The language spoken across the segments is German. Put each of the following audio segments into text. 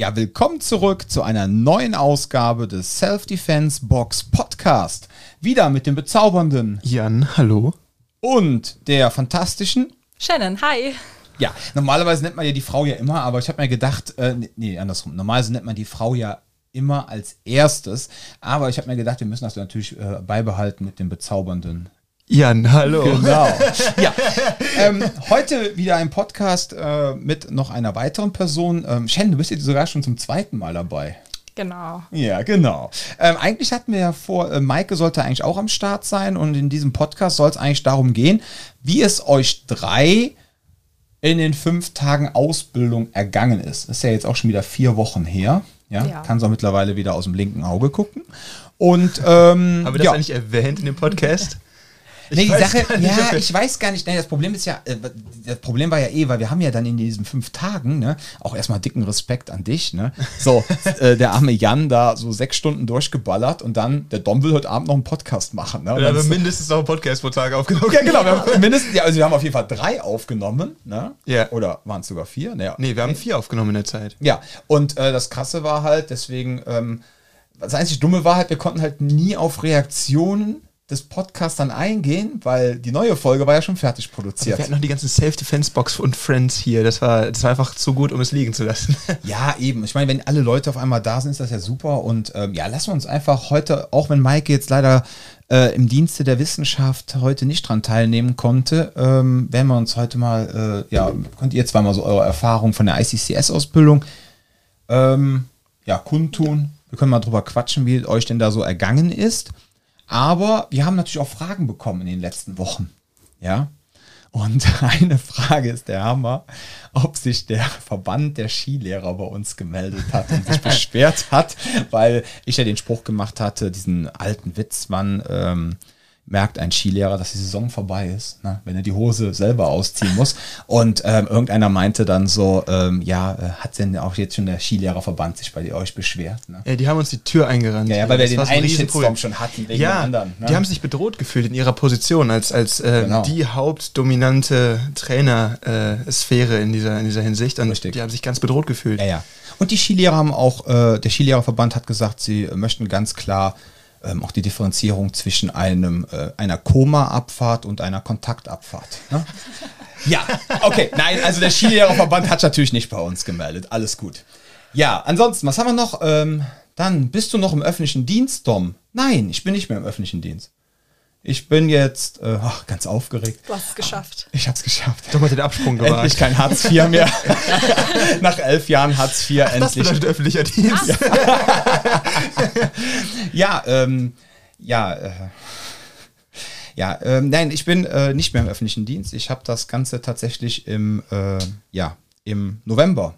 Ja, willkommen zurück zu einer neuen Ausgabe des Self-Defense Box Podcast. Wieder mit dem bezaubernden Jan, hallo. und der fantastischen. Shannon, hi. Ja, normalerweise nennt man ja die Frau ja immer, aber ich habe mir gedacht, äh, nee, nee, andersrum. Normalerweise nennt man die Frau ja immer als erstes, aber ich habe mir gedacht, wir müssen das natürlich äh, beibehalten mit dem bezaubernden Jan, hallo. Genau. Ja. Ähm, heute wieder ein Podcast äh, mit noch einer weiteren Person. Ähm, Shen, du bist jetzt sogar schon zum zweiten Mal dabei. Genau. Ja, genau. Ähm, eigentlich hatten wir ja vor, äh, Maike sollte eigentlich auch am Start sein und in diesem Podcast soll es eigentlich darum gehen, wie es euch drei in den fünf Tagen Ausbildung ergangen ist. Das ist ja jetzt auch schon wieder vier Wochen her. Ja, Ja. kann so mittlerweile wieder aus dem linken Auge gucken. Und ähm, Haben wir das ja. eigentlich erwähnt in dem Podcast? Nee, die Sache, nicht, ja, wir- ich weiß gar nicht. Nee, das Problem ist ja, äh, das Problem war ja eh, weil wir haben ja dann in diesen fünf Tagen, ne, auch erstmal dicken Respekt an dich, ne, so, äh, der arme Jan da so sechs Stunden durchgeballert und dann, der Dom will heute Abend noch einen Podcast machen, ne. und Wir dann haben mindestens noch einen Podcast pro Tag aufgenommen. ja, genau, wir haben mindestens, ja, also wir haben auf jeden Fall drei aufgenommen, ne, Ja. oder waren es sogar vier, ne, Nee, wir haben vier aufgenommen in der Zeit. ja, und äh, das Krasse war halt, deswegen, ähm, das einzig Dumme war halt, wir konnten halt nie auf Reaktionen des Podcasts dann eingehen, weil die neue Folge war ja schon fertig produziert. Wir hatten noch die ganzen Self-Defense-Box und Friends hier. Das war, das war einfach zu gut, um es liegen zu lassen. Ja, eben. Ich meine, wenn alle Leute auf einmal da sind, ist das ja super. Und ähm, ja, lassen wir uns einfach heute, auch wenn Maike jetzt leider äh, im Dienste der Wissenschaft heute nicht dran teilnehmen konnte, ähm, werden wir uns heute mal, äh, ja, könnt ihr zwar mal so eure Erfahrung von der ICCS-Ausbildung ähm, ja, kundtun. Wir können mal drüber quatschen, wie es euch denn da so ergangen ist. Aber wir haben natürlich auch Fragen bekommen in den letzten Wochen. Ja. Und eine Frage ist der Hammer, ob sich der Verband der Skilehrer bei uns gemeldet hat und sich beschwert hat, weil ich ja den Spruch gemacht hatte, diesen alten Witz, man ähm, merkt ein Skilehrer, dass die Saison vorbei ist, ne? wenn er die Hose selber ausziehen muss. Und ähm, irgendeiner meinte dann so, ähm, ja, äh, hat denn auch jetzt schon der Skilehrerverband sich bei euch beschwert? Ne? Ja, die haben uns die Tür eingerannt. Ja, ja, weil wir den einen. Shitstorm schon hatten wegen ja, dem anderen. Ne? die haben sich bedroht gefühlt in ihrer Position als, als äh, Genau. die hauptdominante Trainer-Sphäre in, dieser, in dieser Hinsicht. Und Richtig. die haben sich ganz bedroht gefühlt. Ja, ja. Und die Skilehrer haben auch, äh, der Skilehrerverband hat gesagt, sie äh, möchten ganz klar ähm, auch die Differenzierung zwischen einem, äh, einer Koma-Abfahrt und einer Kontaktabfahrt. Ne? ja, okay. Nein, also der Skilehrerverband hat natürlich nicht bei uns gemeldet. Alles gut. Ja, ansonsten, was haben wir noch? Ähm, dann bist du noch im öffentlichen Dienst, Dom? Nein, ich bin nicht mehr im öffentlichen Dienst. Ich bin jetzt äh, ach, ganz aufgeregt. Du hast es geschafft. Ich hab's geschafft. Doch mal den Absprung gewagt. Endlich kein Hartz IV mehr. Nach elf Jahren Hartz IV das endlich. bedeutet öffentlicher Dienst. Ja, ähm, ja, äh, ja, ähm, nein, ich bin äh, nicht mehr im öffentlichen Dienst. Ich habe das Ganze tatsächlich im, äh, ja, im November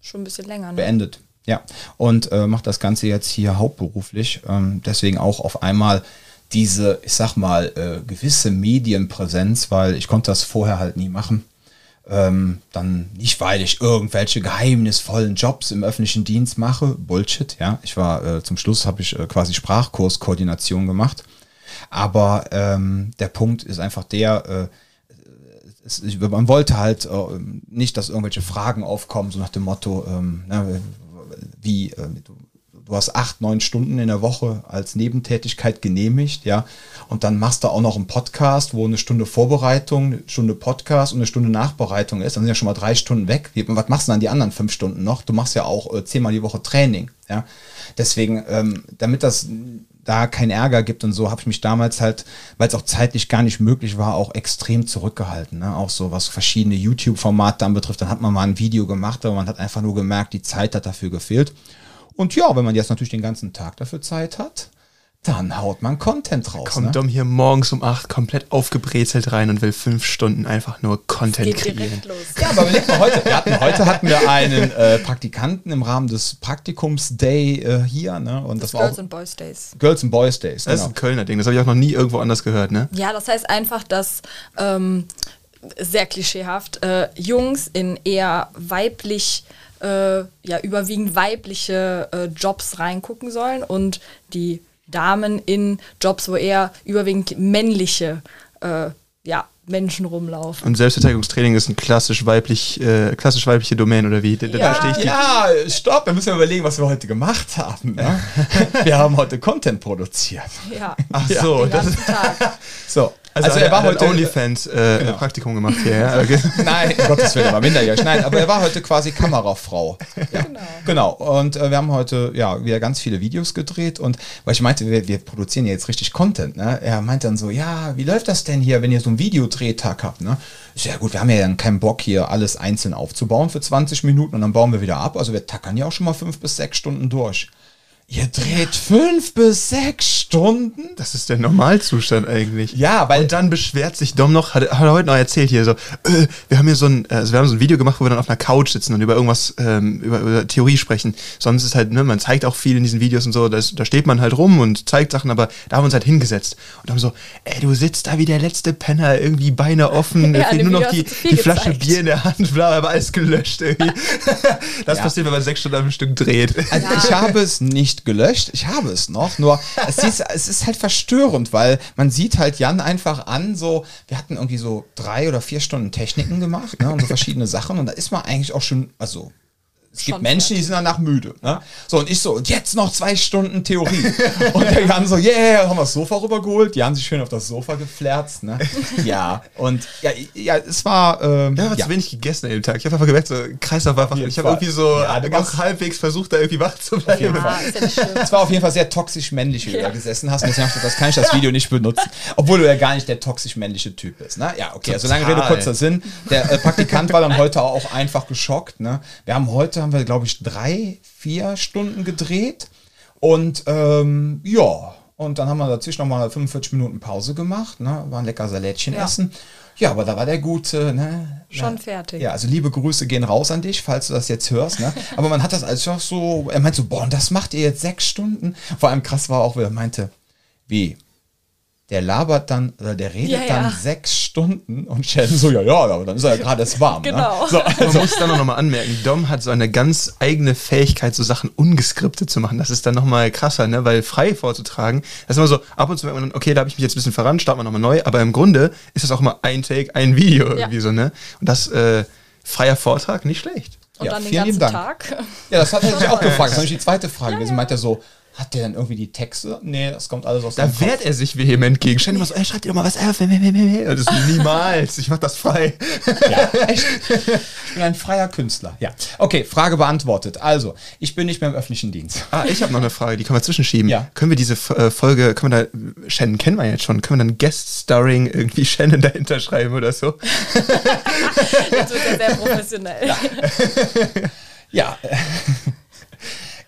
Schon ein bisschen länger, ne? beendet. Ja, und äh, mache das Ganze jetzt hier hauptberuflich. Ähm, deswegen auch auf einmal diese, ich sag mal, äh, gewisse Medienpräsenz, weil ich konnte das vorher halt nie machen. Ähm, dann nicht, weil ich irgendwelche geheimnisvollen Jobs im öffentlichen Dienst mache. Bullshit, ja. Ich war äh, zum Schluss habe ich äh, quasi Sprachkurskoordination gemacht. Aber ähm, der Punkt ist einfach der, äh, es, ich, man wollte halt äh, nicht, dass irgendwelche Fragen aufkommen, so nach dem Motto, ähm, ne, wie, äh, du, du hast acht, neun Stunden in der Woche als Nebentätigkeit genehmigt, ja, und dann machst du auch noch einen Podcast, wo eine Stunde Vorbereitung, eine Stunde Podcast und eine Stunde Nachbereitung ist, dann sind ja schon mal drei Stunden weg. Was machst du dann die anderen fünf Stunden noch? Du machst ja auch äh, zehnmal die Woche Training, ja. Deswegen, ähm, damit das da keinen Ärger gibt und so, habe ich mich damals halt, weil es auch zeitlich gar nicht möglich war, auch extrem zurückgehalten. Ne? Auch so, was verschiedene YouTube-Formate anbetrifft. Dann hat man mal ein Video gemacht, aber man hat einfach nur gemerkt, die Zeit hat dafür gefehlt. Und ja, wenn man jetzt natürlich den ganzen Tag dafür Zeit hat, dann haut man Content raus. Kommt ne? Dom hier morgens um 8 komplett aufgebrezelt rein und will fünf Stunden einfach nur Content Geht kreieren. Ja, aber überleg mal heute. Wir hatten, heute hatten wir einen äh, Praktikanten im Rahmen des Praktikums-Day äh, hier. Ne? Und das, Das war Girls auch and Boys Days. Girls and Boys Days. Das ist Genau. ein Kölner Ding, das habe ich auch noch nie irgendwo anders gehört, ne? Ja, das heißt einfach, dass ähm, sehr klischeehaft äh, Jungs in eher weiblich, äh, ja überwiegend weibliche äh, Jobs reingucken sollen und die Damen in Jobs, wo eher überwiegend männliche äh, ja, Menschen rumlaufen. Und Selbstverteidigungstraining ist ein klassisch weiblich, äh, klassisch weibliche Domain oder wie? Da, da Ja. verstehe ich. Ja, stopp, wir müssen überlegen, was wir heute gemacht haben. Ne? wir haben heute Content produziert. Ja, Ach so, den das Tag. So, also, also, er war heute. OnlyFans äh, Genau. Praktikum gemacht hier. Ja? Okay. Nein, um Gottes Willen, war minderjährig. Nein, aber er war heute quasi Kamerafrau. Ja, Genau. genau. Und äh, wir haben heute ja wieder ganz viele Videos gedreht und weil ich meinte, wir, wir produzieren ja jetzt richtig Content. Ne? Er meint dann so, ja, wie läuft das denn hier, wenn ihr so einen Videodrehtag habt? Ne? Ja gut, wir haben ja dann keinen Bock hier alles einzeln aufzubauen für 20 Minuten und dann bauen wir wieder ab. Also wir tackern ja auch schon mal fünf bis sechs Stunden durch. Ihr dreht fünf bis sechs Stunden? Das ist der Normalzustand eigentlich. Ja, weil Und dann beschwert sich Dom noch, hat, hat er heute noch erzählt hier so, äh, wir haben hier so ein, also wir haben so ein Video gemacht, wo wir dann auf einer Couch sitzen und über irgendwas, ähm, über, über Theorie sprechen. Sonst ist halt, ne, man zeigt auch viel in diesen Videos und so, das, da steht man halt rum und zeigt Sachen, aber da haben wir uns halt hingesetzt und haben so, ey, du sitzt da wie der letzte Penner, irgendwie Beine offen, Ja, nur noch die, die Flasche gezeigt. Bier in der Hand, bla, aber alles gelöscht irgendwie. Das Ja. passiert, wenn man sechs Stunden am Stück dreht. Also ich habe es nicht gelöscht, ich habe es noch, nur es ist, es ist halt verstörend, weil man sieht halt Jan einfach an, so, wir hatten irgendwie so drei oder vier Stunden Techniken gemacht, ne, und so verschiedene Sachen und da ist man eigentlich auch schon, also es gibt Menschen, die sind danach müde. Ne? So, und ich so, und jetzt noch zwei Stunden Theorie. und der Jan so, yeah, haben wir das Sofa rübergeholt. Die haben sich schön auf das Sofa geflärzt. Ne? Ja, und ja, ja, es war. Ähm, Ja, hat ja. zu wenig gegessen an dem Tag. Ich habe einfach gemerkt, so Kreislauf war einfach. Ich habe irgendwie so Ja, warst- halbwegs versucht, da irgendwie wach zu bleiben. Ja. Es war auf jeden Fall sehr toxisch männlich, wie du da gesessen hast. Und deswegen dachte ich, das kann ich das Video nicht benutzen. Obwohl du ja gar nicht der toxisch männliche Typ bist. Ne? Ja, okay, also lange Rede, Total. kurzer Sinn. Der äh, Praktikant war dann heute auch einfach geschockt. Ne? Wir haben heute, haben wir glaube ich drei, vier Stunden gedreht. Und ähm, ja, und dann haben wir dazwischen nochmal 45 Minuten Pause gemacht. Ne? War ein lecker Salätchen Ja. essen. Ja, aber da war der gute, ne? Schon Ja. fertig. Ja, also liebe Grüße gehen raus an dich, falls du das jetzt hörst. Ne? Aber man hat das einfach so, er meint so, boah, und das macht ihr jetzt sechs Stunden. Vor allem krass war auch, wie er meinte, wie? Der labert dann, oder der redet Ja, ja. dann sechs Stunden und Sheldon so, ja, ja, aber dann ist er ja gerade erst warm. Genau. Ne? So, Man also, muss dann auch nochmal anmerken, Dom hat so eine ganz eigene Fähigkeit, so Sachen ungeskriptet zu machen. Das ist dann nochmal krasser, ne? weil frei vorzutragen, das ist immer so, ab und zu merkt man dann, okay, da habe ich mich jetzt ein bisschen verrannt, starten wir nochmal neu, aber im Grunde ist das auch immer ein Take, ein Video irgendwie so, ne? Und das, äh, freier Vortrag, nicht schlecht. Und Ja, dann den ganzen Dank. Tag. ja, das hat er sich auch gefragt. Das ist nämlich die zweite Frage. gewesen. Meint er so, hat der dann irgendwie die Texte? Nee, das kommt alles aus Da wehrt er sich vehement gegen. Stell dir mal so, ey, schreib dir doch mal was auf. Das ist niemals. Ich mach das frei. Ja, echt. Ich bin ein freier Künstler. Ja. Okay, Frage beantwortet. Also, ich bin nicht mehr im öffentlichen Dienst. Ah, ich habe noch eine Frage, die können wir zwischenschieben. Ja. Können wir diese äh, Folge, können wir da, Shannon kennen wir jetzt schon, können wir dann Guest-Starring irgendwie Shannon dahinter schreiben oder so? Jetzt wird er sehr professionell. Ja.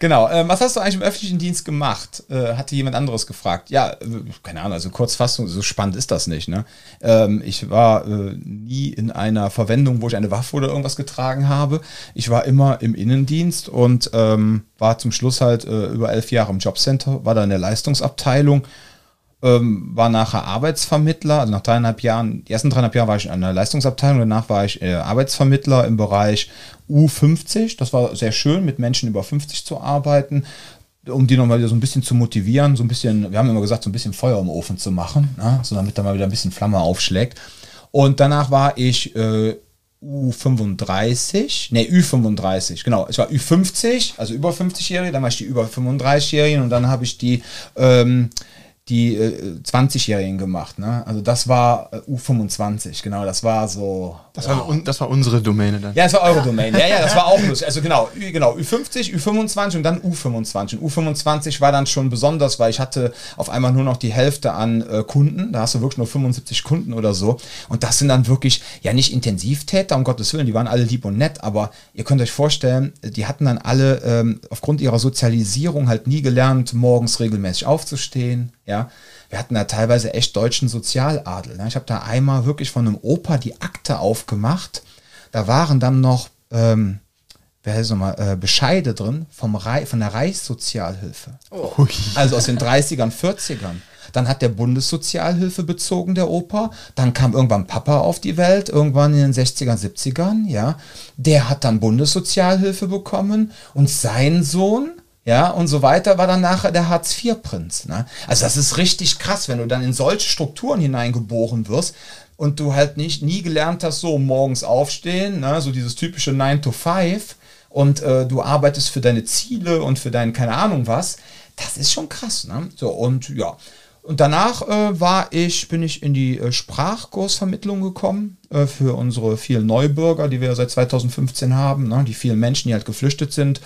Genau. Ähm, was hast du eigentlich im öffentlichen Dienst gemacht? Äh, hatte jemand anderes gefragt. Ja, äh, keine Ahnung, also Kurzfassung, so spannend ist das nicht. Ne? Ähm, ich war äh, nie in einer Verwendung, wo ich eine Waffe oder irgendwas getragen habe. Ich war immer im Innendienst und ähm, war zum Schluss halt äh, über elf Jahre im Jobcenter, war da in der Leistungsabteilung ähm, war nachher Arbeitsvermittler, also nach dreieinhalb Jahren, die ersten dreieinhalb Jahre war ich in einer Leistungsabteilung, danach war ich äh, Arbeitsvermittler im Bereich U50. Das war sehr schön, mit Menschen über 50 zu arbeiten, um die nochmal wieder so ein bisschen zu motivieren, so ein bisschen, wir haben immer gesagt, so ein bisschen Feuer im Ofen zu machen, ne? so damit da mal wieder ein bisschen Flamme aufschlägt. Und danach war ich äh, U35, nee, Ü35, genau. Ich war Ü50, also über 50-Jährige, dann war ich die über 35-Jährigen und dann habe ich die, ähm, die äh, 20-Jährigen gemacht. Ne? Also das war äh, U25, genau, das war so. Das war, das war unsere Domäne dann. Ja, das war eure Domain. Ja, ja, das war auch lustig. Also genau, Ü, genau, Ü50, Ü25 und dann U25. Und U25 war dann schon besonders, weil ich hatte auf einmal nur noch die Hälfte an äh, Kunden. Da hast du wirklich nur 75 Kunden oder so. Und das sind dann wirklich, ja nicht Intensivtäter, um Gottes Willen, die waren alle lieb und nett, aber ihr könnt euch vorstellen, die hatten dann alle ähm, aufgrund ihrer Sozialisierung halt nie gelernt, morgens regelmäßig aufzustehen. Ja, wir hatten da teilweise echt deutschen Sozialadel. Ne? Ich habe da einmal wirklich von einem Opa die Akte aufgemacht. Da waren dann noch, ähm, wer heißt nochmal, äh, Bescheide drin vom Rei von der Reichssozialhilfe. Ui. Also aus den 30ern, 40ern. Dann hat der Bundessozialhilfe bezogen, der Opa. Dann kam irgendwann Papa auf die Welt, irgendwann in den 60ern, 70ern, ja. Der hat dann Bundessozialhilfe bekommen und sein Sohn, ja, und so weiter, war dann nachher der Hartz-IV-Prinz. Ne? Also das ist richtig krass, wenn du dann in solche Strukturen hineingeboren wirst und du halt nicht nie gelernt hast, so morgens aufstehen, ne? so dieses typische 9 to 5 und äh, du arbeitest für deine Ziele und für dein keine Ahnung was. Das ist schon krass, ne? So, und ja. Und danach äh, war ich, bin ich in die äh, Sprachkursvermittlung gekommen äh, für unsere vielen Neubürger, die wir seit 2015 haben, ne? die vielen Menschen, die halt geflüchtet sind.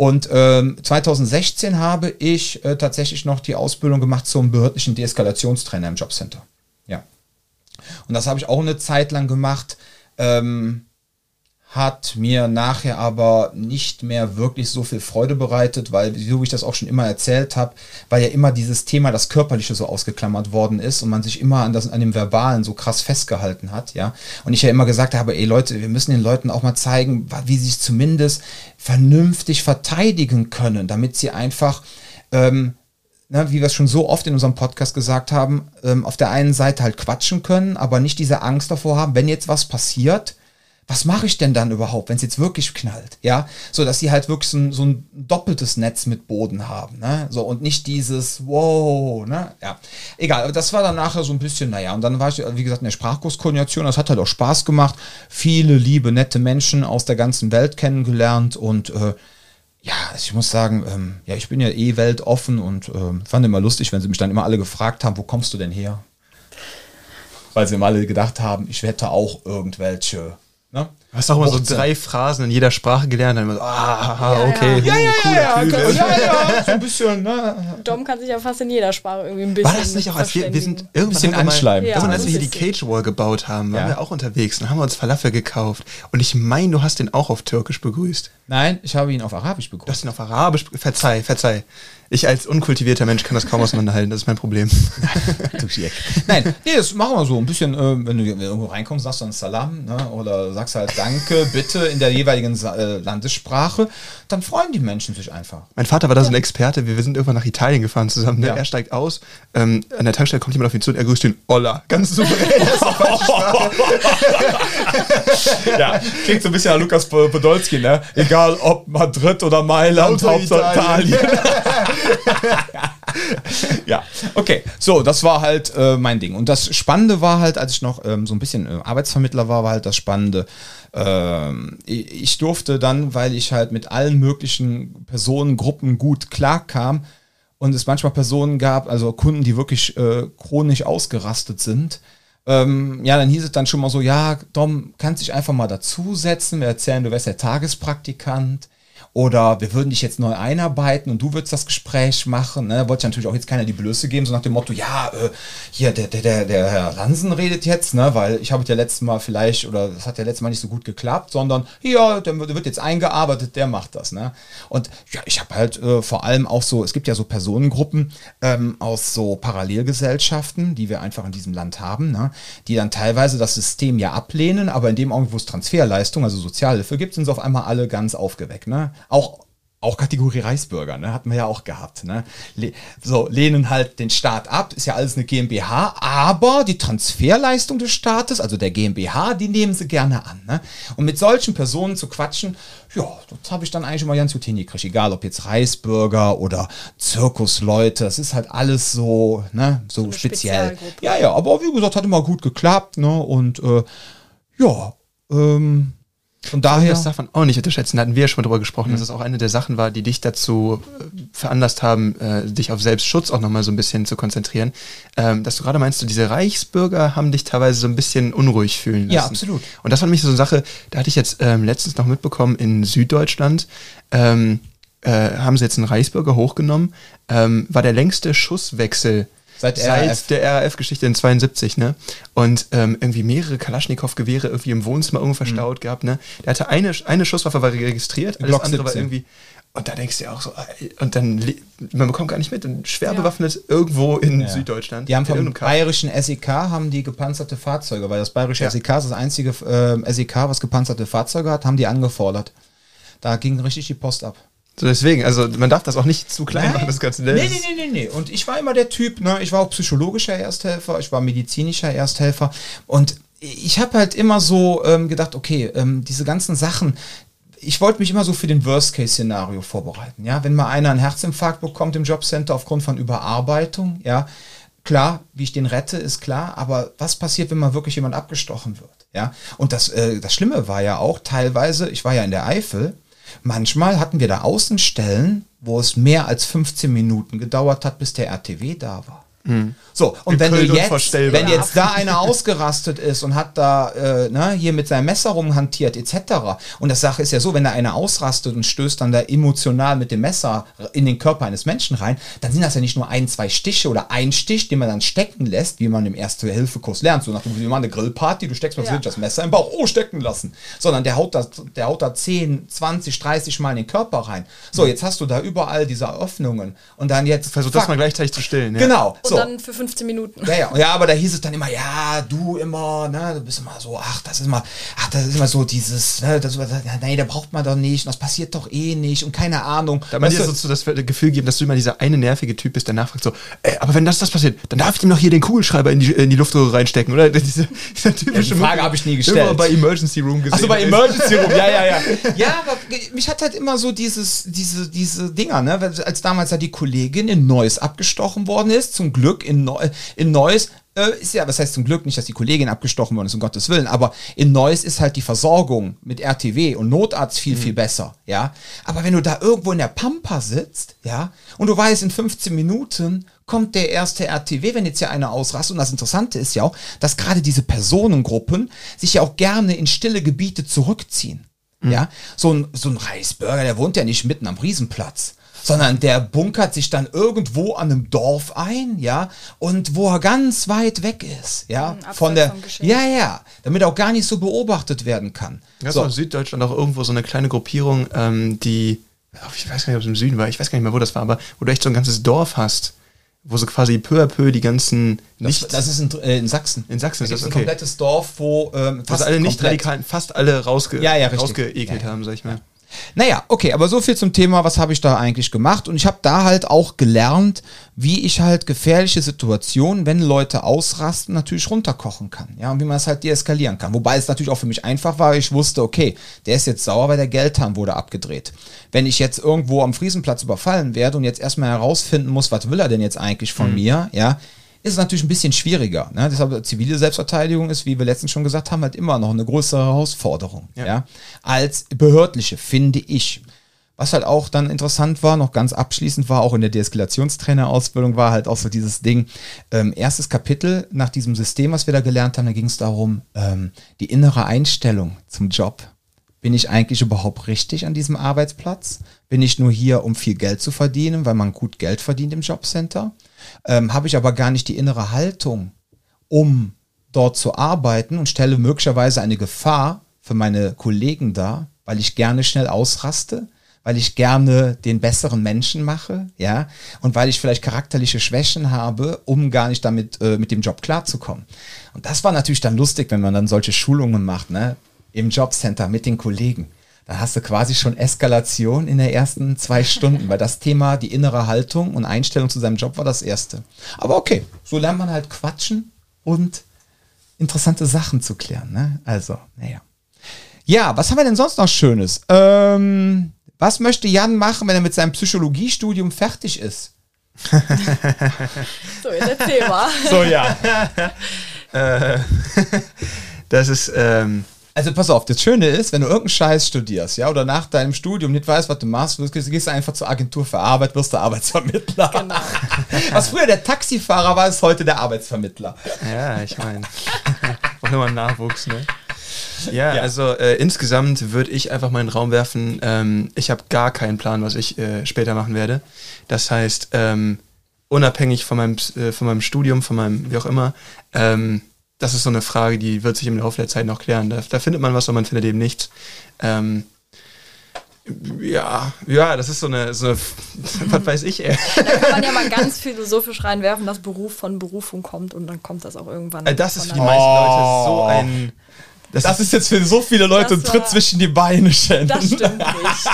Und ähm, 2016 habe ich äh, tatsächlich noch die Ausbildung gemacht zum behördlichen Deeskalationstrainer im Jobcenter. Ja. Und das habe ich auch eine Zeit lang gemacht. Ähm, hat mir nachher aber nicht mehr wirklich so viel Freude bereitet, weil, so wie ich das auch schon immer erzählt habe, weil ja immer dieses Thema, das Körperliche so ausgeklammert worden ist und man sich immer an, das, an dem Verbalen so krass festgehalten hat, ja. Und ich ja immer gesagt habe, ey Leute, wir müssen den Leuten auch mal zeigen, wie sie sich zumindest vernünftig verteidigen können, damit sie einfach ähm, Ne, wie wir es schon so oft in unserem Podcast gesagt haben, ähm, auf der einen Seite halt quatschen können, aber nicht diese Angst davor haben, wenn jetzt was passiert, was mache ich denn dann überhaupt, wenn es jetzt wirklich knallt? Ja, so dass sie halt wirklich so ein, so ein doppeltes Netz mit Boden haben, ne? So und nicht dieses Wow, ne? Ja, egal. Aber das war dann nachher so ein bisschen, naja, und dann war ich, wie gesagt, in der Sprachkurskoordination. Das hat halt auch Spaß gemacht. Viele liebe, nette Menschen aus der ganzen Welt kennengelernt und äh, ja, ich muss sagen, ähm, ja, ich bin ja eh weltoffen und ähm, fand immer lustig, wenn sie mich dann immer alle gefragt haben, wo kommst du denn her? Weil sie immer alle gedacht haben, ich hätte auch irgendwelche Ne? Du hast auch immer so drei Phrasen in jeder Sprache gelernt. Dann immer so, ah, okay, ja, ja, ja, ja, ja, ja, ja, so ein bisschen. Ne? Dom kann sich ja fast in jeder Sprache irgendwie ein bisschen. War das nicht auch, als wir, wir sind irgendwann bisschen anschleimen? Ja, irgendwann, als wir hier die Cage Wall gebaut haben, waren wir auch unterwegs und haben uns Falafel gekauft. Und ich meine, du hast den auch auf Türkisch begrüßt. Nein, ich habe ihn auf Arabisch begrüßt. Du hast ihn auf Arabisch, verzeih, verzeih. Ich als unkultivierter Mensch kann das kaum auseinanderhalten, das ist mein Problem. Nein, nee, das machen wir so ein bisschen, äh, wenn du irgendwo reinkommst, sagst du dann Salam ne, oder sagst halt Danke, bitte in der jeweiligen äh, Landessprache, dann freuen die Menschen sich einfach. Mein Vater war da so ein Experte, wir, wir sind irgendwann nach Italien gefahren zusammen, ne? ja. er steigt aus, ähm, an der Tankstelle kommt jemand auf ihn zu und er grüßt den Olla, ganz souverän. ja, klingt so ein bisschen an Lukas Podolski, ne? Egal ob Madrid oder Mailand, Hauptsache Italien. ja, okay. So, das war halt äh, mein Ding. Und das Spannende war halt, als ich noch ähm, so ein bisschen äh, Arbeitsvermittler war, war halt das Spannende. Ähm, ich durfte dann, weil ich halt mit allen möglichen Personengruppen gut klarkam und es manchmal Personen gab, also Kunden, die wirklich äh, chronisch ausgerastet sind, ähm, ja, dann hieß es dann schon mal so, ja, Dom, kannst dich einfach mal dazusetzen, wir erzählen, du wärst der Tagespraktikant oder wir würden dich jetzt neu einarbeiten und du würdest das Gespräch machen. Ne? Wollte ich natürlich auch jetzt keiner die Blöße geben, so nach dem Motto, ja, äh, hier, der, der, der, der Herr Lansen redet jetzt, ne? weil ich habe ja letztes Mal vielleicht, oder das hat ja letztes Mal nicht so gut geklappt, sondern ja, der wird jetzt eingearbeitet, der macht das. Ne? Und ja, ich habe halt äh, vor allem auch so, es gibt ja so Personengruppen ähm, aus so Parallelgesellschaften, die wir einfach in diesem Land haben, ne? die dann teilweise das System ja ablehnen, aber in dem Augenblick, wo es Transferleistung, also Sozialhilfe gibt, sind sie auf einmal alle ganz aufgeweckt. Ne? Auch auch Kategorie Reichsbürger, ne, hatten wir ja auch gehabt. Ne? Le so, lehnen halt den Staat ab, ist ja alles eine GmbH, aber die Transferleistung des Staates, also der GmbH, die nehmen sie gerne an. Ne? Und mit solchen Personen zu quatschen, ja, das habe ich dann eigentlich immer ganz gut hingekriegt. Egal, ob jetzt Reichsbürger oder Zirkusleute, das ist halt alles so, ne, so, so speziell. Ja, ja, aber wie gesagt, hat immer gut geklappt, ne, und äh, ja, ähm, von daher. Das darf man auch nicht unterschätzen. Da hatten wir ja schon mal drüber gesprochen, mhm. dass es auch eine der Sachen war, die dich dazu äh, veranlasst haben, äh, dich auf Selbstschutz auch nochmal so ein bisschen zu konzentrieren. Ähm, dass du gerade meinst, du, diese Reichsbürger haben dich teilweise so ein bisschen unruhig fühlen lassen. Ja, absolut. Und das war nämlich so eine Sache, da hatte ich jetzt ähm, letztens noch mitbekommen, in Süddeutschland ähm, äh, haben sie jetzt einen Reichsbürger hochgenommen, ähm, war der längste Schusswechsel Seit, Seit der RAF-Geschichte in 72, ne? Und ähm, irgendwie mehrere Kalaschnikow-Gewehre irgendwie im Wohnzimmer irgendwo verstaut mhm. gehabt, ne? Der hatte eine, eine Schusswaffe war registriert, alles Glock andere 17. war irgendwie. Und da denkst du ja auch so, und dann, man bekommt gar nicht mit, und schwer ja. bewaffnet irgendwo in ja. Süddeutschland. Die haben vom bayerischen SEK haben die gepanzerte Fahrzeuge, weil das bayerische ja. SEK ist das einzige äh, SEK, was gepanzerte Fahrzeuge hat, haben die angefordert. Da ging richtig die Post ab. Deswegen, also man darf das auch nicht zu klein Nein. machen, das Ganze. Nee, nee, nee, nee, nee. Und ich war immer der Typ, ne? ich war auch psychologischer Ersthelfer, ich war medizinischer Ersthelfer und ich habe halt immer so ähm, gedacht, okay, ähm, diese ganzen Sachen, ich wollte mich immer so für den Worst-Case-Szenario vorbereiten. Ja, wenn mal einer einen Herzinfarkt bekommt im Jobcenter aufgrund von Überarbeitung, ja, klar, wie ich den rette, ist klar, aber was passiert, wenn mal wirklich jemand abgestochen wird? Ja, und das, äh, das Schlimme war ja auch teilweise, ich war ja in der Eifel, manchmal hatten wir da Außenstellen, wo es mehr als 15 Minuten gedauert hat, bis der RTW da war. Mhm. So, und wenn, du jetzt, wenn jetzt da einer ausgerastet ist und hat da äh, ne, hier mit seinem Messer rumhantiert etc. Und das Sache ist ja so, wenn da einer ausrastet und stößt dann da emotional mit dem Messer in den Körper eines Menschen rein, dann sind das ja nicht nur ein, zwei Stiche oder ein Stich, den man dann stecken lässt, wie man im Erste-Hilfe-Kurs lernt. So nach dem, wie man eine Grillparty, du steckst mal ja. das Messer im Bauch, oh, stecken lassen. Sondern der haut, da, der haut da 10, 20, 30 Mal in den Körper rein. So, jetzt hast du da überall diese Öffnungen und dann jetzt... Versuch das mal gleichzeitig zu stillen. Ja. Genau. Und so. dann für 15 Minuten. Ja, ja, ja, aber da hieß es dann immer, ja, du immer, ne, du bist immer so, ach, das ist immer, ach, das ist immer so dieses, ne, das, nee, da braucht man doch nicht, das passiert doch eh nicht und keine Ahnung. Da man dir so das Gefühl geben, dass du immer dieser eine nervige Typ bist, der nachfragt so, ey, aber wenn das, das passiert, dann darf ich ihm noch hier den Kugelschreiber in die, in die Luftröhre reinstecken, oder? Diese, diese typische ja, die Frage habe ich nie gestellt. Immer bei Emergency Room gesehen. Achso, bei Emergency Room, ja, ja, ja. Ja, aber mich hat halt immer so dieses, diese, diese Dinger, ne, als damals ja die Kollegin in Neuss abgestochen worden ist, zum Glück in, Neu in Neuss äh, ist ja, was heißt zum Glück nicht, dass die Kollegin abgestochen worden ist, um Gottes Willen, aber in Neuss ist halt die Versorgung mit RTW und Notarzt viel, mhm. viel besser, ja. Aber wenn du da irgendwo in der Pampa sitzt, ja, und du weißt, in 15 Minuten kommt der erste RTW, wenn jetzt ja einer ausrastet. Und das Interessante ist ja auch, dass gerade diese Personengruppen sich ja auch gerne in stille Gebiete zurückziehen. Mhm. Ja, so ein, so ein Reisbürger, der wohnt ja nicht mitten am Riesenplatz sondern der bunkert sich dann irgendwo an einem Dorf ein, ja, und wo er ganz weit weg ist, ja, mhm, von der, ja, ja, damit er auch gar nicht so beobachtet werden kann. Ja, so in Süddeutschland auch irgendwo so eine kleine Gruppierung, ähm, die, ich weiß gar nicht, ob es im Süden war, ich weiß gar nicht mehr, wo das war, aber wo du echt so ein ganzes Dorf hast, wo so quasi peu à peu die ganzen das, das ist in, äh, in, Sachsen. In Sachsen ist das okay. ein komplettes Dorf, wo ähm, fast alle nicht radikalen, fast alle rausge ja, ja, rausgeekelt ja, haben, sag ich mal. Naja, okay, aber so viel zum Thema, was habe ich da eigentlich gemacht? Und ich habe da halt auch gelernt, wie ich halt gefährliche Situationen, wenn Leute ausrasten, natürlich runterkochen kann. Ja, und wie man es halt deeskalieren kann. Wobei es natürlich auch für mich einfach war, ich wusste, okay, der ist jetzt sauer, weil der Geldhahn wurde abgedreht. Wenn ich jetzt irgendwo am Friesenplatz überfallen werde und jetzt erstmal herausfinden muss, was will er denn jetzt eigentlich von mhm. mir, ja, ist es natürlich ein bisschen schwieriger. Ne? Deshalb zivile Selbstverteidigung ist, wie wir letztens schon gesagt haben, halt immer noch eine größere Herausforderung ja. ja. als behördliche, finde ich. Was halt auch dann interessant war, noch ganz abschließend war, auch in der Deeskalationstrainer-Ausbildung war halt auch so dieses Ding, ähm, erstes Kapitel nach diesem System, was wir da gelernt haben, da ging es darum, ähm, die innere Einstellung zum Job. Bin ich eigentlich überhaupt richtig an diesem Arbeitsplatz? Bin ich nur hier, um viel Geld zu verdienen, weil man gut Geld verdient im Jobcenter? ähm, habe ich aber gar nicht die innere Haltung, um dort zu arbeiten und stelle möglicherweise eine Gefahr für meine Kollegen dar, weil ich gerne schnell ausraste, weil ich gerne den besseren Menschen mache, ja, und weil ich vielleicht charakterliche Schwächen habe, um gar nicht damit äh, mit dem Job klarzukommen. Und das war natürlich dann lustig, wenn man dann solche Schulungen macht, ne, im Jobcenter mit den Kollegen da hast du quasi schon Eskalation in den ersten zwei Stunden, weil das Thema, die innere Haltung und Einstellung zu seinem Job war das erste. Aber okay, so lernt man halt quatschen und interessante Sachen zu klären. Ne? Also, naja. Ja, was haben wir denn sonst noch Schönes? Ähm, was möchte Jan machen, wenn er mit seinem Psychologiestudium fertig ist? so, jetzt erzähl mal. So, ja. Äh, das ist, ähm, also pass auf, das Schöne ist, wenn du irgendeinen Scheiß studierst, ja, oder nach deinem Studium nicht weißt, was du machst, du gehst einfach zur Agentur für Arbeit, wirst der Arbeitsvermittler. Genau. Was früher der Taxifahrer war, ist heute der Arbeitsvermittler. Ja, ich meine, braucht immer Nachwuchs, ne? Ja, ja, also äh, insgesamt würde ich einfach meinen Raum werfen. Ähm, ich habe gar keinen Plan, was ich äh, später machen werde. Das heißt, ähm, unabhängig von meinem, äh, von meinem Studium, von meinem, wie auch immer, ähm, das ist so eine Frage, die wird sich im Laufe der Zeit noch klären. Da, da findet man was und man findet eben nichts. Ähm, ja, ja, das ist so eine, so eine was weiß ich. Ey. Da kann man ja mal ganz philosophisch reinwerfen, dass Beruf von Berufung kommt und dann kommt das auch irgendwann. Äh, das ist für die meisten Leute so ein. Das, das ist, ist, jetzt für so viele Leute ein Tritt zwischen die Beine, Shannon. Das stimmt nicht.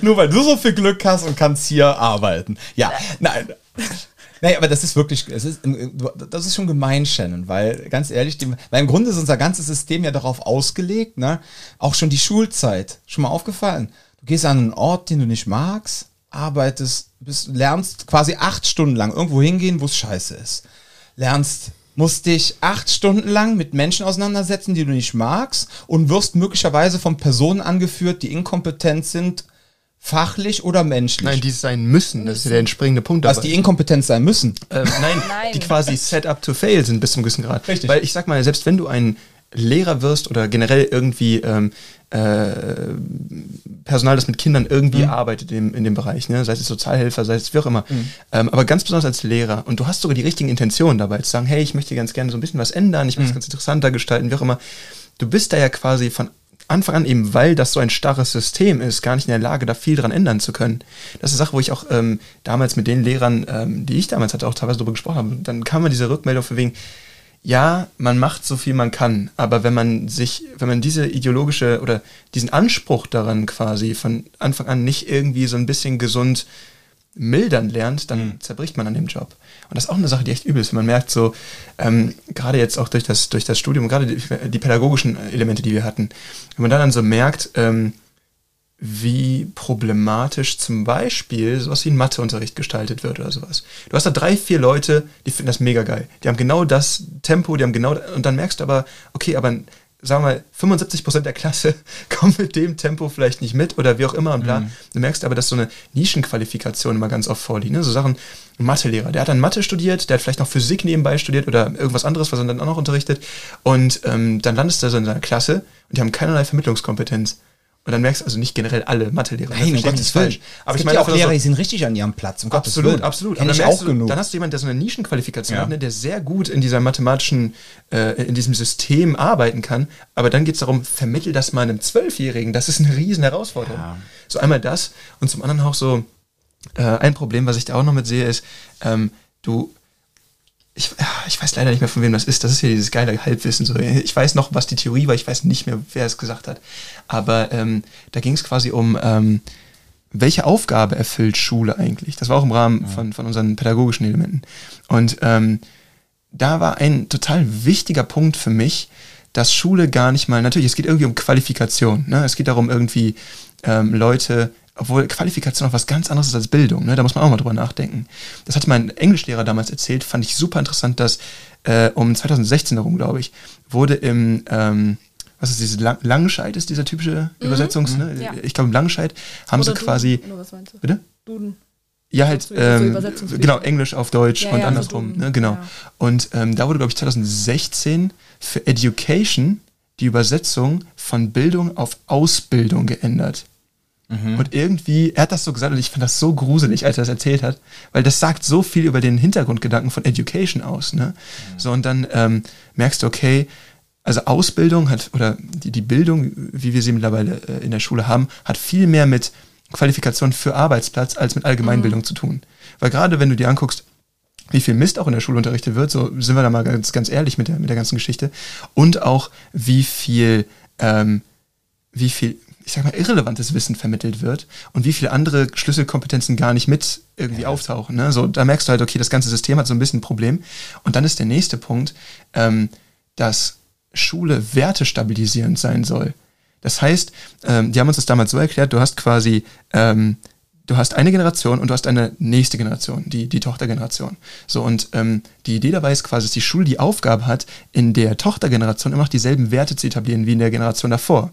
Nur weil du so viel Glück hast und kannst hier arbeiten. Ja, nein. Nee, aber das ist wirklich, es ist, das ist schon gemein, Shannon, weil ganz ehrlich, die, weil im Grunde ist unser ganzes System ja darauf ausgelegt, ne? Auch schon die Schulzeit. Schon mal aufgefallen? Du gehst an einen Ort, den du nicht magst, arbeitest, bist, lernst quasi acht Stunden lang irgendwo hingehen, wo es scheiße ist. Lernst, musst dich acht Stunden lang mit Menschen auseinandersetzen, die du nicht magst und wirst möglicherweise von Personen angeführt, die inkompetent sind, fachlich oder menschlich. Nein, die sein müssen, das ist ja der entspringende Punkt. Was die inkompetent sein müssen. Ähm, nein, Nein. die quasi set up to fail sind bis zum gewissen Grad. Richtig. Weil ich sag mal, selbst wenn du ein Lehrer wirst oder generell irgendwie ähm, äh, Personal, das mit Kindern irgendwie arbeitet in, in dem Bereich, ne? sei es Sozialhelfer, sei es wie auch immer, ähm, aber ganz besonders als Lehrer und du hast sogar die richtigen Intentionen dabei, zu sagen, hey, ich möchte ganz gerne so ein bisschen was ändern, ich möchte es ganz interessanter gestalten, wie auch immer. Du bist da ja quasi von Anfang an eben, weil das so ein starres System ist, gar nicht in der Lage, da viel dran ändern zu können. Das ist eine Sache, wo ich auch ähm, damals mit den Lehrern, ähm, die ich damals hatte, auch teilweise darüber gesprochen habe. Dann kam mir diese Rückmeldung von wegen, ja, man macht so viel man kann, aber wenn man sich, wenn man diese ideologische oder diesen Anspruch daran quasi von Anfang an nicht irgendwie so ein bisschen gesund mildern lernt, dann zerbricht man an dem Job. Und das ist auch eine Sache, die echt übel ist, wenn man merkt, so, ähm, gerade jetzt auch durch das, durch das Studium, gerade die, die pädagogischen Elemente, die wir hatten, wenn man dann, dann so merkt, ähm, wie problematisch zum Beispiel sowas wie ein Matheunterricht gestaltet wird oder sowas. Du hast da drei, vier Leute, die finden das mega geil. Die haben genau das Tempo, die haben genau, und dann merkst du aber, okay, aber sagen wir mal, 75% der Klasse kommen mit dem Tempo vielleicht nicht mit oder wie auch immer und bla. Du merkst aber, dass so eine Nischenqualifikation immer ganz oft vorliegt. Ne? So Sachen, ein Mathelehrer, der hat dann Mathe studiert, der hat vielleicht noch Physik nebenbei studiert oder irgendwas anderes, was er dann auch noch unterrichtet. Und ähm, dann landest du so in seiner Klasse und die haben keinerlei Vermittlungskompetenz. Und dann merkst du also nicht generell alle Mathelehrer. Nein, um Gottes Willen. falsch. Aber es ich meine ja auch einfach so- Lehrer, die sind richtig an ihrem Platz. Um Gottes Absolut, Willen. absolut. Kenn Aber dann auch merkst du, genug. Dann hast du jemanden, der so eine Nischenqualifikation Ja. hat, ne, der sehr gut in dieser mathematischen, äh, in diesem System arbeiten kann. Aber dann geht es darum, vermittel das mal einem Zwölfjährigen. Das ist eine riesen Herausforderung. Ja. So einmal das und zum anderen auch so äh, ein Problem, was ich da auch noch mit sehe, ist, ähm, du ich, ja, ich weiß leider nicht mehr, von wem das ist. Das ist ja dieses geile Halbwissen. So. Ich weiß noch, was die Theorie war, ich weiß nicht mehr, wer es gesagt hat. Aber ähm, da ging es quasi um, ähm, welche Aufgabe erfüllt Schule eigentlich? Das war auch im Rahmen von, von unseren pädagogischen Elementen. Und ähm, da war ein total wichtiger Punkt für mich, dass Schule gar nicht mal, natürlich, es geht irgendwie um Qualifikation. Ne? Es geht darum, irgendwie ähm, Leute, obwohl Qualifikation auch was ganz anderes ist als Bildung, ne? da muss man auch mal drüber nachdenken. Das hatte mein Englischlehrer damals erzählt, fand ich super interessant, dass äh, um 2016 herum, glaube ich, wurde im, ähm, was ist dieses Lang Langenscheid, ist dieser typische Übersetzungs, ne? Ja. ich glaube im Langenscheid haben sie Oder quasi, Duden, was meinst du? bitte? Duden. Ja, halt, ähm, genau, Englisch auf Deutsch Ja, und ja, andersrum, Duden, ne, genau. ja. Und ähm, da wurde, glaube ich, 2016 für Education die Übersetzung von Bildung auf Ausbildung geändert. Und irgendwie, er hat das so gesagt und ich fand das so gruselig, als er das erzählt hat, weil das sagt so viel über den Hintergrundgedanken von Education aus. Ne? So, und dann ähm, merkst du, okay, also Ausbildung hat, oder die, die Bildung, wie wir sie mittlerweile äh, in der Schule haben, hat viel mehr mit Qualifikation für Arbeitsplatz als mit Allgemeinbildung zu tun. Weil gerade wenn du dir anguckst, wie viel Mist auch in der Schule unterrichtet wird, so sind wir da mal ganz, ganz ehrlich mit der, mit der ganzen Geschichte. Und auch wie viel, ähm, wie viel, ich sag mal, irrelevantes Wissen vermittelt wird und wie viele andere Schlüsselkompetenzen gar nicht mit irgendwie auftauchen. Ne? So, da merkst du halt, okay, das ganze System hat so ein bisschen ein Problem. Und dann ist der nächste Punkt, ähm, dass Schule wertestabilisierend sein soll. Das heißt, ähm, die haben uns das damals so erklärt, du hast quasi, ähm, du hast eine Generation und du hast eine nächste Generation, die, die Tochtergeneration. So, und ähm, die Idee dabei ist quasi, dass die Schule die Aufgabe hat, in der Tochtergeneration immer noch dieselben Werte zu etablieren wie in der Generation davor.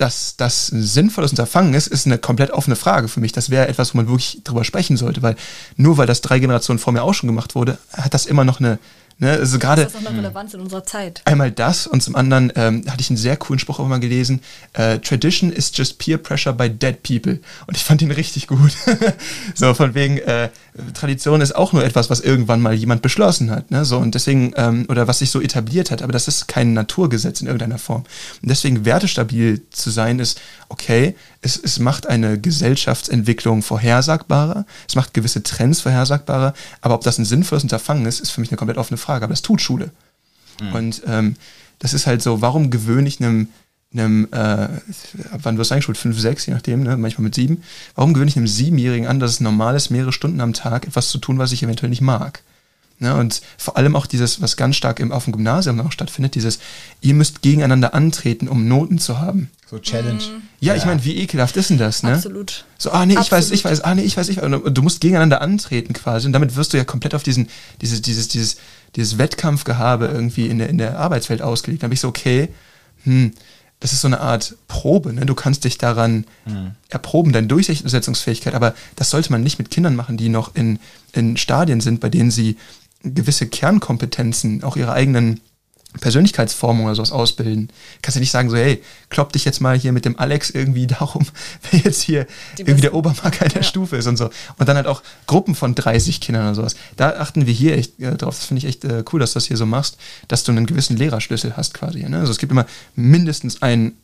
Dass das ein sinnvolles Unterfangen ist, ist eine komplett offene Frage für mich. Das wäre etwas, wo man wirklich drüber sprechen sollte, weil nur weil das drei Generationen vor mir auch schon gemacht wurde, hat das immer noch eine, ne, also gerade Das ist auch eine Relevanz in unserer Zeit. Einmal das und zum anderen ähm, hatte ich einen sehr coolen Spruch auch mal gelesen. Äh, Tradition is just peer pressure by dead people. Und ich fand ihn richtig gut. so von wegen, äh, Tradition ist auch nur etwas, was irgendwann mal jemand beschlossen hat. Ne? So und deswegen, ähm, oder was sich so etabliert hat, aber das ist kein Naturgesetz in irgendeiner Form. Und deswegen wertestabil zu sein ist, okay, es, es macht eine Gesellschaftsentwicklung vorhersagbarer, es macht gewisse Trends vorhersagbarer, aber ob das ein sinnvolles Unterfangen ist, ist für mich eine komplett offene Frage. Aber das tut Schule. Und ähm, das ist halt so, warum gewöhne ich einem einem, äh, ab wann wirst du eingeschult? Fünf, sechs, je nachdem, ne? manchmal mit sieben. Warum gewöhne ich einem Siebenjährigen an, dass es normal ist, mehrere Stunden am Tag etwas zu tun, was ich eventuell nicht mag? Ne? Und vor allem auch dieses, was ganz stark im, auf dem Gymnasium auch stattfindet, dieses, ihr müsst gegeneinander antreten, um Noten zu haben. So Challenge. Ja, ich meine, wie ekelhaft ist denn das, ne? Absolut. So, ah nee, ich weiß, Absolut. ich weiß, ah nee, ich weiß, ich weiß. Und du musst gegeneinander antreten quasi. Und damit wirst du ja komplett auf diesen, dieses, dieses, dieses, dieses Wettkampfgehabe irgendwie in der, in der Arbeitswelt ausgelegt. Da habe ich so, okay, hm, das ist so eine Art Probe, ne? Du kannst dich daran erproben, deine Durchsetzungsfähigkeit, aber das sollte man nicht mit Kindern machen, die noch in, in Stadien sind, bei denen sie gewisse Kernkompetenzen, auch ihre eigenen Persönlichkeitsformung oder sowas ausbilden. Kannst du nicht sagen, so, hey, klopp dich jetzt mal hier mit dem Alex irgendwie darum, wer jetzt hier Die irgendwie der. Obermarker in der Ja. Stufe ist und so. Und dann halt auch Gruppen von 30 Kindern oder sowas. Da achten wir hier echt äh, drauf. Das finde ich echt äh, cool, dass du das hier so machst, dass du einen gewissen Lehrerschlüssel hast quasi. Ne? Also es gibt immer mindestens einen,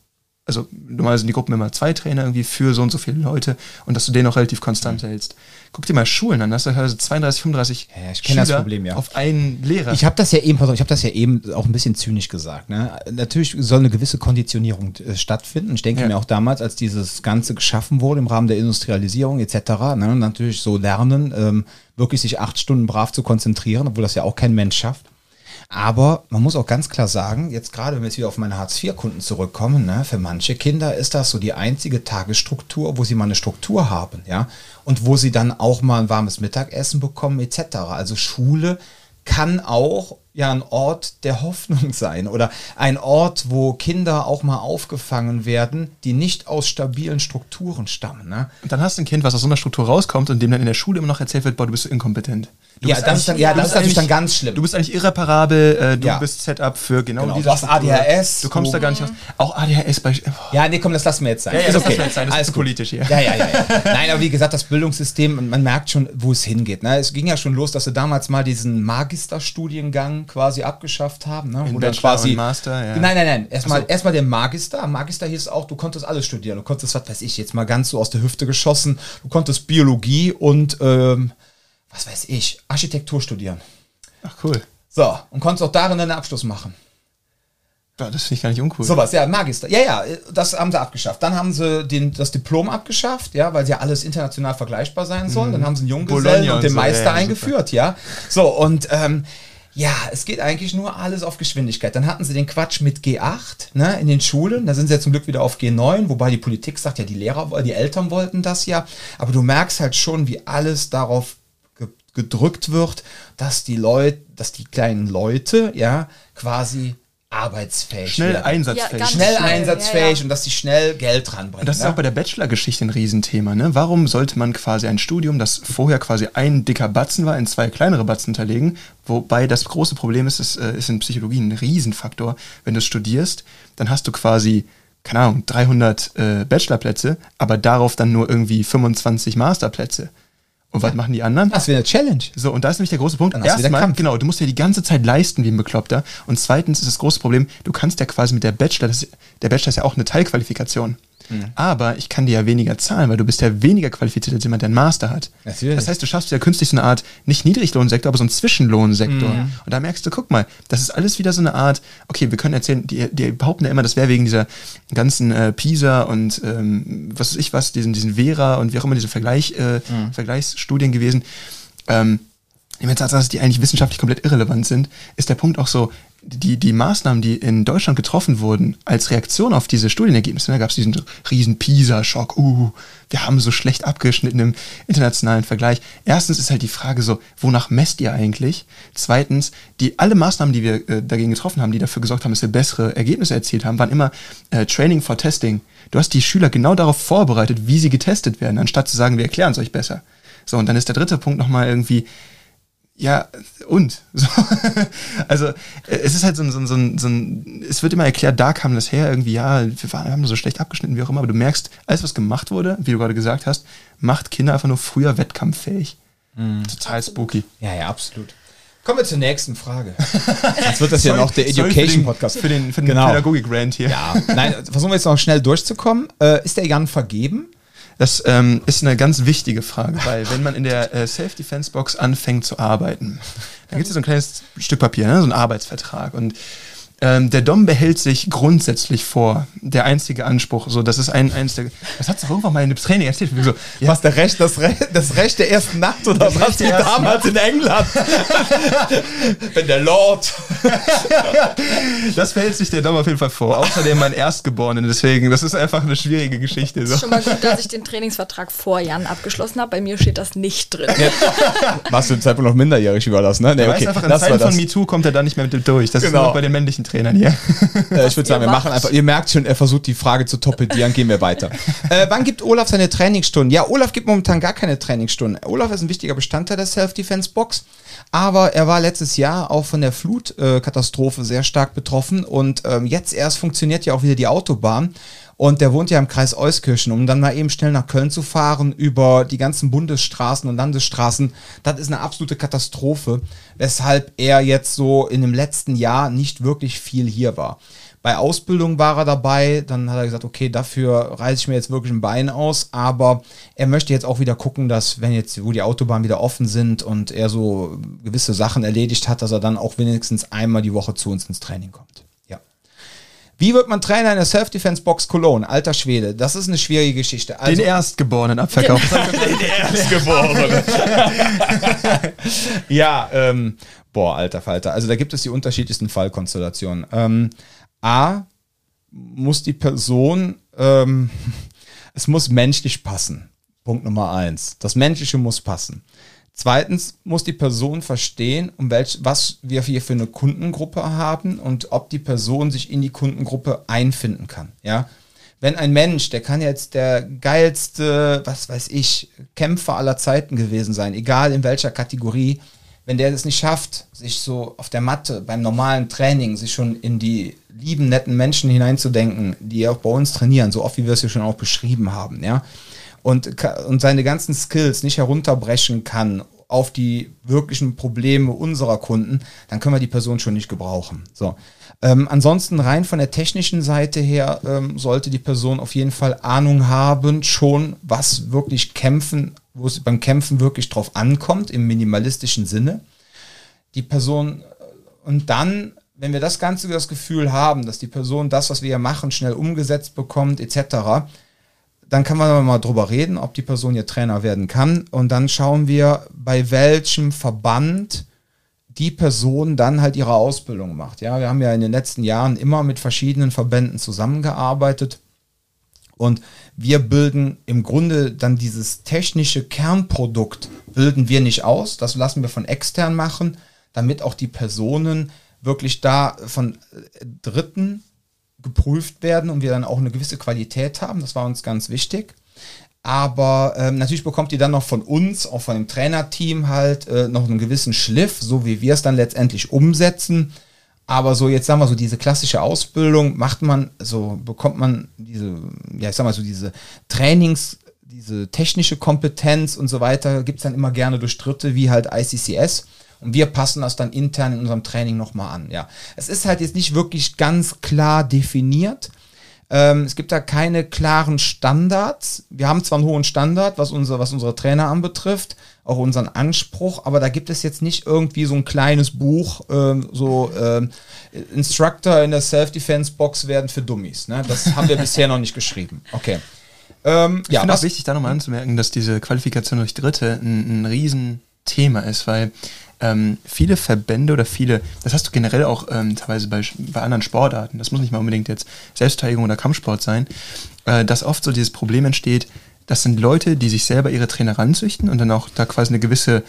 also normalerweise sind die Gruppen immer zwei Trainer irgendwie für so und so viele Leute und dass du den auch relativ konstant hältst. Guck dir mal Schulen an, da hast du also 32, 35 Ja, ich kenn das Schüler Problem, ja. auf einen Lehrer. Ich habe das ja eben, ich habe das ja eben auch ein bisschen zynisch gesagt. Ne? Natürlich soll eine gewisse Konditionierung äh, stattfinden. Ich denke Ja. mir auch damals, als dieses Ganze geschaffen wurde im Rahmen der Industrialisierung etc., ne, natürlich so lernen, ähm, wirklich sich acht Stunden brav zu konzentrieren, obwohl das ja auch kein Mensch schafft. Aber man muss auch ganz klar sagen, jetzt gerade wenn wir jetzt wieder auf meine Hartz-IV-Kunden zurückkommen, ne, für manche Kinder ist das so die einzige Tagesstruktur, wo sie mal eine Struktur haben, ja, und wo sie dann auch mal ein warmes Mittagessen bekommen, etc. Also Schule kann auch ja ein Ort der Hoffnung sein oder ein Ort, wo Kinder auch mal aufgefangen werden, die nicht aus stabilen Strukturen stammen. Ne? Und dann hast du ein Kind, was aus so einer Struktur rauskommt und dem dann in der Schule immer noch erzählt wird, boah, du bist so inkompetent. Du Ja, das ist dann- ja, du das bist ist natürlich dann ganz schlimm. Du bist eigentlich irreparabel, äh, du Ja. bist Setup für genau, Genau, diese du hast Struktur. ADHS, Du kommst du- da gar nicht raus. Auch ADHS bei... Oh. Ja, nee, komm, das lassen wir jetzt sein. Ja, ja, ist das okay. jetzt sein, das ist Alles gut. politisch hier. Ja, ja, ja, ja. Nein, aber wie gesagt, das Bildungssystem, man merkt schon, wo es hingeht. Ne? Es ging ja schon los, dass sie damals mal diesen Magisterstudiengang quasi abgeschafft haben. Ne? Bachelor und Master, ja. Nein, nein, nein. Erstmal Ach so. erstmal der Magister. Magister hieß auch, du konntest alles studieren. Du konntest, was weiß ich, jetzt mal ganz so aus der Hüfte geschossen. Du konntest Biologie und, ähm, was weiß ich, Architektur studieren. Ach cool. So, und konntest auch darin einen Abschluss machen. Ja, das finde ich gar nicht uncool. Sowas, ja, Magister. Ja, ja, das haben sie abgeschafft. Dann haben sie den, das Diplom abgeschafft, ja, weil ja alles international vergleichbar sein soll. Dann haben sie einen Junggesellen und und den so, Meister ja, ja, eingeführt, ja. So, und ähm, ja, es geht eigentlich nur alles auf Geschwindigkeit. Dann hatten sie den Quatsch mit G8 ne, in den Schulen. Da sind sie jetzt zum Glück wieder auf G9, wobei die Politik sagt, ja, die Lehrer, die Eltern wollten das ja. Aber du merkst halt schon, wie alles darauf gedrückt wird, dass die Leute, dass die kleinen Leute, ja, quasi arbeitsfähig Schnell werden einsatzfähig. Ja, schnell Schnell, einsatzfähig ja, ja. und dass sie schnell Geld ranbringen. Und das ist ne? auch bei der Bachelorgeschichte ein Riesenthema. Ne? Warum sollte man quasi ein Studium, das vorher quasi ein dicker Batzen war, in zwei kleinere Batzen unterlegen? Wobei das große Problem ist, es äh, ist in Psychologie ein Riesenfaktor. Wenn du es studierst, dann hast du quasi, keine Ahnung, 300 äh, Bachelorplätze, aber darauf dann nur irgendwie 25 Masterplätze. Und was machen die anderen? das wäre eine Challenge. So, und da ist nämlich der große Punkt. Dann Erstmal, Kampf. genau, du musst ja die ganze Zeit leisten wie ein Bekloppter. Und zweitens ist das große Problem, du kannst ja quasi mit der Bachelor, das, der Bachelor ist ja auch eine Teilqualifikation. Mhm. Aber ich kann dir ja weniger zahlen, weil du bist ja weniger qualifiziert als jemand, der einen Master hat. Natürlich. Das heißt, du schaffst ja künstlich so eine Art, nicht Niedriglohnsektor, aber so einen Zwischenlohnsektor. Mhm. Und da merkst du, guck mal, das ist alles wieder so eine Art, okay, wir können erzählen, die, die behaupten ja immer, das wäre wegen dieser ganzen äh, PISA und ähm, was weiß ich was, diesen, diesen Vera und wie auch immer diese Vergleich, äh, Mhm. Vergleichsstudien gewesen. Ähm, im Tatsache, dass die eigentlich wissenschaftlich komplett irrelevant sind, ist der Punkt auch so, die, die Maßnahmen, die in Deutschland getroffen wurden, als Reaktion auf diese Studienergebnisse, da gab es diesen riesen PISA-Schock, uh, wir haben so schlecht abgeschnitten im internationalen Vergleich. Erstens ist halt die Frage so, wonach messt ihr eigentlich? Zweitens, die alle Maßnahmen, die wir äh, dagegen getroffen haben, die dafür gesorgt haben, dass wir bessere Ergebnisse erzielt haben, waren immer äh, Training for Testing. Du hast die Schüler genau darauf vorbereitet, wie sie getestet werden, anstatt zu sagen, wir erklären es euch besser. So, und dann ist der dritte Punkt nochmal irgendwie, ja, und? So. also, äh, es ist halt so ein, so, ein, so, ein, so ein, es wird immer erklärt, da kam das her, irgendwie, ja, wir waren, wir haben so schlecht abgeschnitten, wie auch immer, aber du merkst, alles, was gemacht wurde, wie du gerade gesagt hast, macht Kinder einfach nur früher wettkampffähig. Total spooky. Ja, ja, absolut. Kommen wir zur nächsten Frage. Jetzt wird das ja noch der sorry für den- Education-Podcast. Für den, für den Genau. Pädagogik-Rant hier. Ja, nein, versuchen wir jetzt noch schnell durchzukommen. Äh, ist der Jan vergeben? Das ähm, ist eine ganz wichtige Frage, weil wenn man in der äh, Self-Defense-Box anfängt zu arbeiten, dann gibt es so ein kleines Stück Papier, ne? so ein Arbeitsvertrag. Und ähm, der Dom behält sich grundsätzlich vor. Der einzige Anspruch, so, das ist ein, eins der, das hat doch irgendwann mal in einem Training erzählt. So, ja. Was, der Recht, das, Recht, das Recht der ersten Nacht oder das was? Wie damals in England. Wenn der Lord. das behält sich der Dom auf jeden Fall vor. Außerdem mein Erstgeborenen, deswegen, das ist einfach eine schwierige Geschichte. So. ist schon mal gut, dass ich den Trainingsvertrag vor Jan abgeschlossen habe. Bei mir steht das nicht drin. Ja. Warst du im Zeitpunkt noch minderjährig überlassen, ne? Nee, okay. Einfach, in das Zeiten von MeToo kommt er da nicht mehr mit durch. Das genau. ist nur bei den männlichen Trainern hier. Äh, ich würde sagen, wir machen einfach, ihr merkt schon, er versucht die Frage zu torpedieren, gehen wir weiter. Äh, wann gibt Olaf seine Trainingsstunden? Ja, Olaf gibt momentan gar keine Trainingsstunden. Olaf ist ein wichtiger Bestandteil der Self-Defense-Box, aber er war letztes Jahr auch von der Flutkatastrophe sehr stark betroffen und ähm, jetzt erst funktioniert ja auch wieder die Autobahn. Und der wohnt ja im Kreis Euskirchen, um dann mal eben schnell nach Köln zu fahren über die ganzen Bundesstraßen und Landesstraßen. Das ist eine absolute Katastrophe, weshalb er jetzt so in dem letzten Jahr nicht wirklich viel hier war. Bei Ausbildung war er dabei, dann hat er gesagt, okay, dafür reiße ich mir jetzt wirklich ein Bein aus, aber er möchte jetzt auch wieder gucken, dass wenn jetzt, wo die Autobahnen wieder offen sind und er so gewisse Sachen erledigt hat, dass er dann auch wenigstens einmal die Woche zu uns ins Training kommt. Wie wird man Trainer in der Self-Defense-Box Cologne? Alter Schwede, das ist eine schwierige Geschichte. Also, Den Erstgeborenen abverkaufen. Den Erstgeborenen. ja, ähm, boah, alter Falter. Also da gibt es die unterschiedlichsten Fallkonstellationen. Ähm, A, muss die Person, ähm, es muss menschlich passen. Punkt Nummer eins. Das Menschliche muss passen. Zweitens muss die Person verstehen, um welch, was wir hier für eine Kundengruppe haben und ob die Person sich in die Kundengruppe einfinden kann. Ja, wenn ein Mensch, der kann jetzt der geilste, was weiß ich, Kämpfer aller Zeiten gewesen sein, egal in welcher Kategorie, wenn der es nicht schafft, sich so auf der Matte beim normalen Training sich schon in die lieben, netten Menschen hineinzudenken, die auch bei uns trainieren, so oft wie wir es hier schon auch beschrieben haben, ja, und, und seine ganzen Skills nicht herunterbrechen kann auf die wirklichen Probleme unserer Kunden, dann können wir die Person schon nicht gebrauchen. So. Ähm, ansonsten rein von der technischen Seite her ähm, sollte die Person auf jeden Fall Ahnung haben, schon was wirklich kämpfen, wo es beim Kämpfen wirklich drauf ankommt, im minimalistischen Sinne. Die Person und dann, wenn wir das Ganze das Gefühl haben, dass die Person das, was wir hier machen, schnell umgesetzt bekommt, etc., dann kann man mal drüber reden, ob die Person ihr Trainer werden kann. Und dann schauen wir, bei welchem Verband die Person dann halt ihre Ausbildung macht. Ja, wir haben ja in den letzten Jahren immer mit verschiedenen Verbänden zusammengearbeitet. Und wir bilden im Grunde dann dieses technische Kernprodukt, bilden wir nicht aus. Das lassen wir von extern machen, damit auch die Personen wirklich da von Dritten geprüft werden und wir dann auch eine gewisse Qualität haben. Das war uns ganz wichtig. Aber ähm, natürlich bekommt ihr dann noch von uns, auch von dem Trainerteam halt, äh, noch einen gewissen Schliff, so wie wir es dann letztendlich umsetzen. Aber so, jetzt sagen wir so, diese klassische Ausbildung macht man, so bekommt man diese, ja, ich sag mal so, diese Trainings, diese technische Kompetenz und so weiter, gibt es dann immer gerne durch Dritte wie halt ICCS. Und wir passen das dann intern in unserem Training nochmal an. Ja, es ist halt jetzt nicht wirklich ganz klar definiert. Ähm, es gibt da keine klaren Standards. Wir haben zwar einen hohen Standard, was, unser, was unsere Trainer anbetrifft, auch unseren Anspruch, aber da gibt es jetzt nicht irgendwie so ein kleines Buch, ähm, so ähm, Instructor in der Self-Defense-Box werden für Dummies. Ne? Das haben wir bisher noch nicht geschrieben. Okay. Ähm, ich ja, finde auch wichtig, da nochmal anzumerken, dass diese Qualifikation durch Dritte ein, ein Riesenthema ist, weil ähm, viele Verbände oder viele, das hast du generell auch ähm, teilweise bei, bei anderen Sportarten, das muss nicht mal unbedingt jetzt Selbstverteidigung oder Kampfsport sein, äh, dass oft so dieses Problem entsteht, das sind Leute, die sich selber ihre Trainer ranzüchten und dann auch da quasi eine gewisse,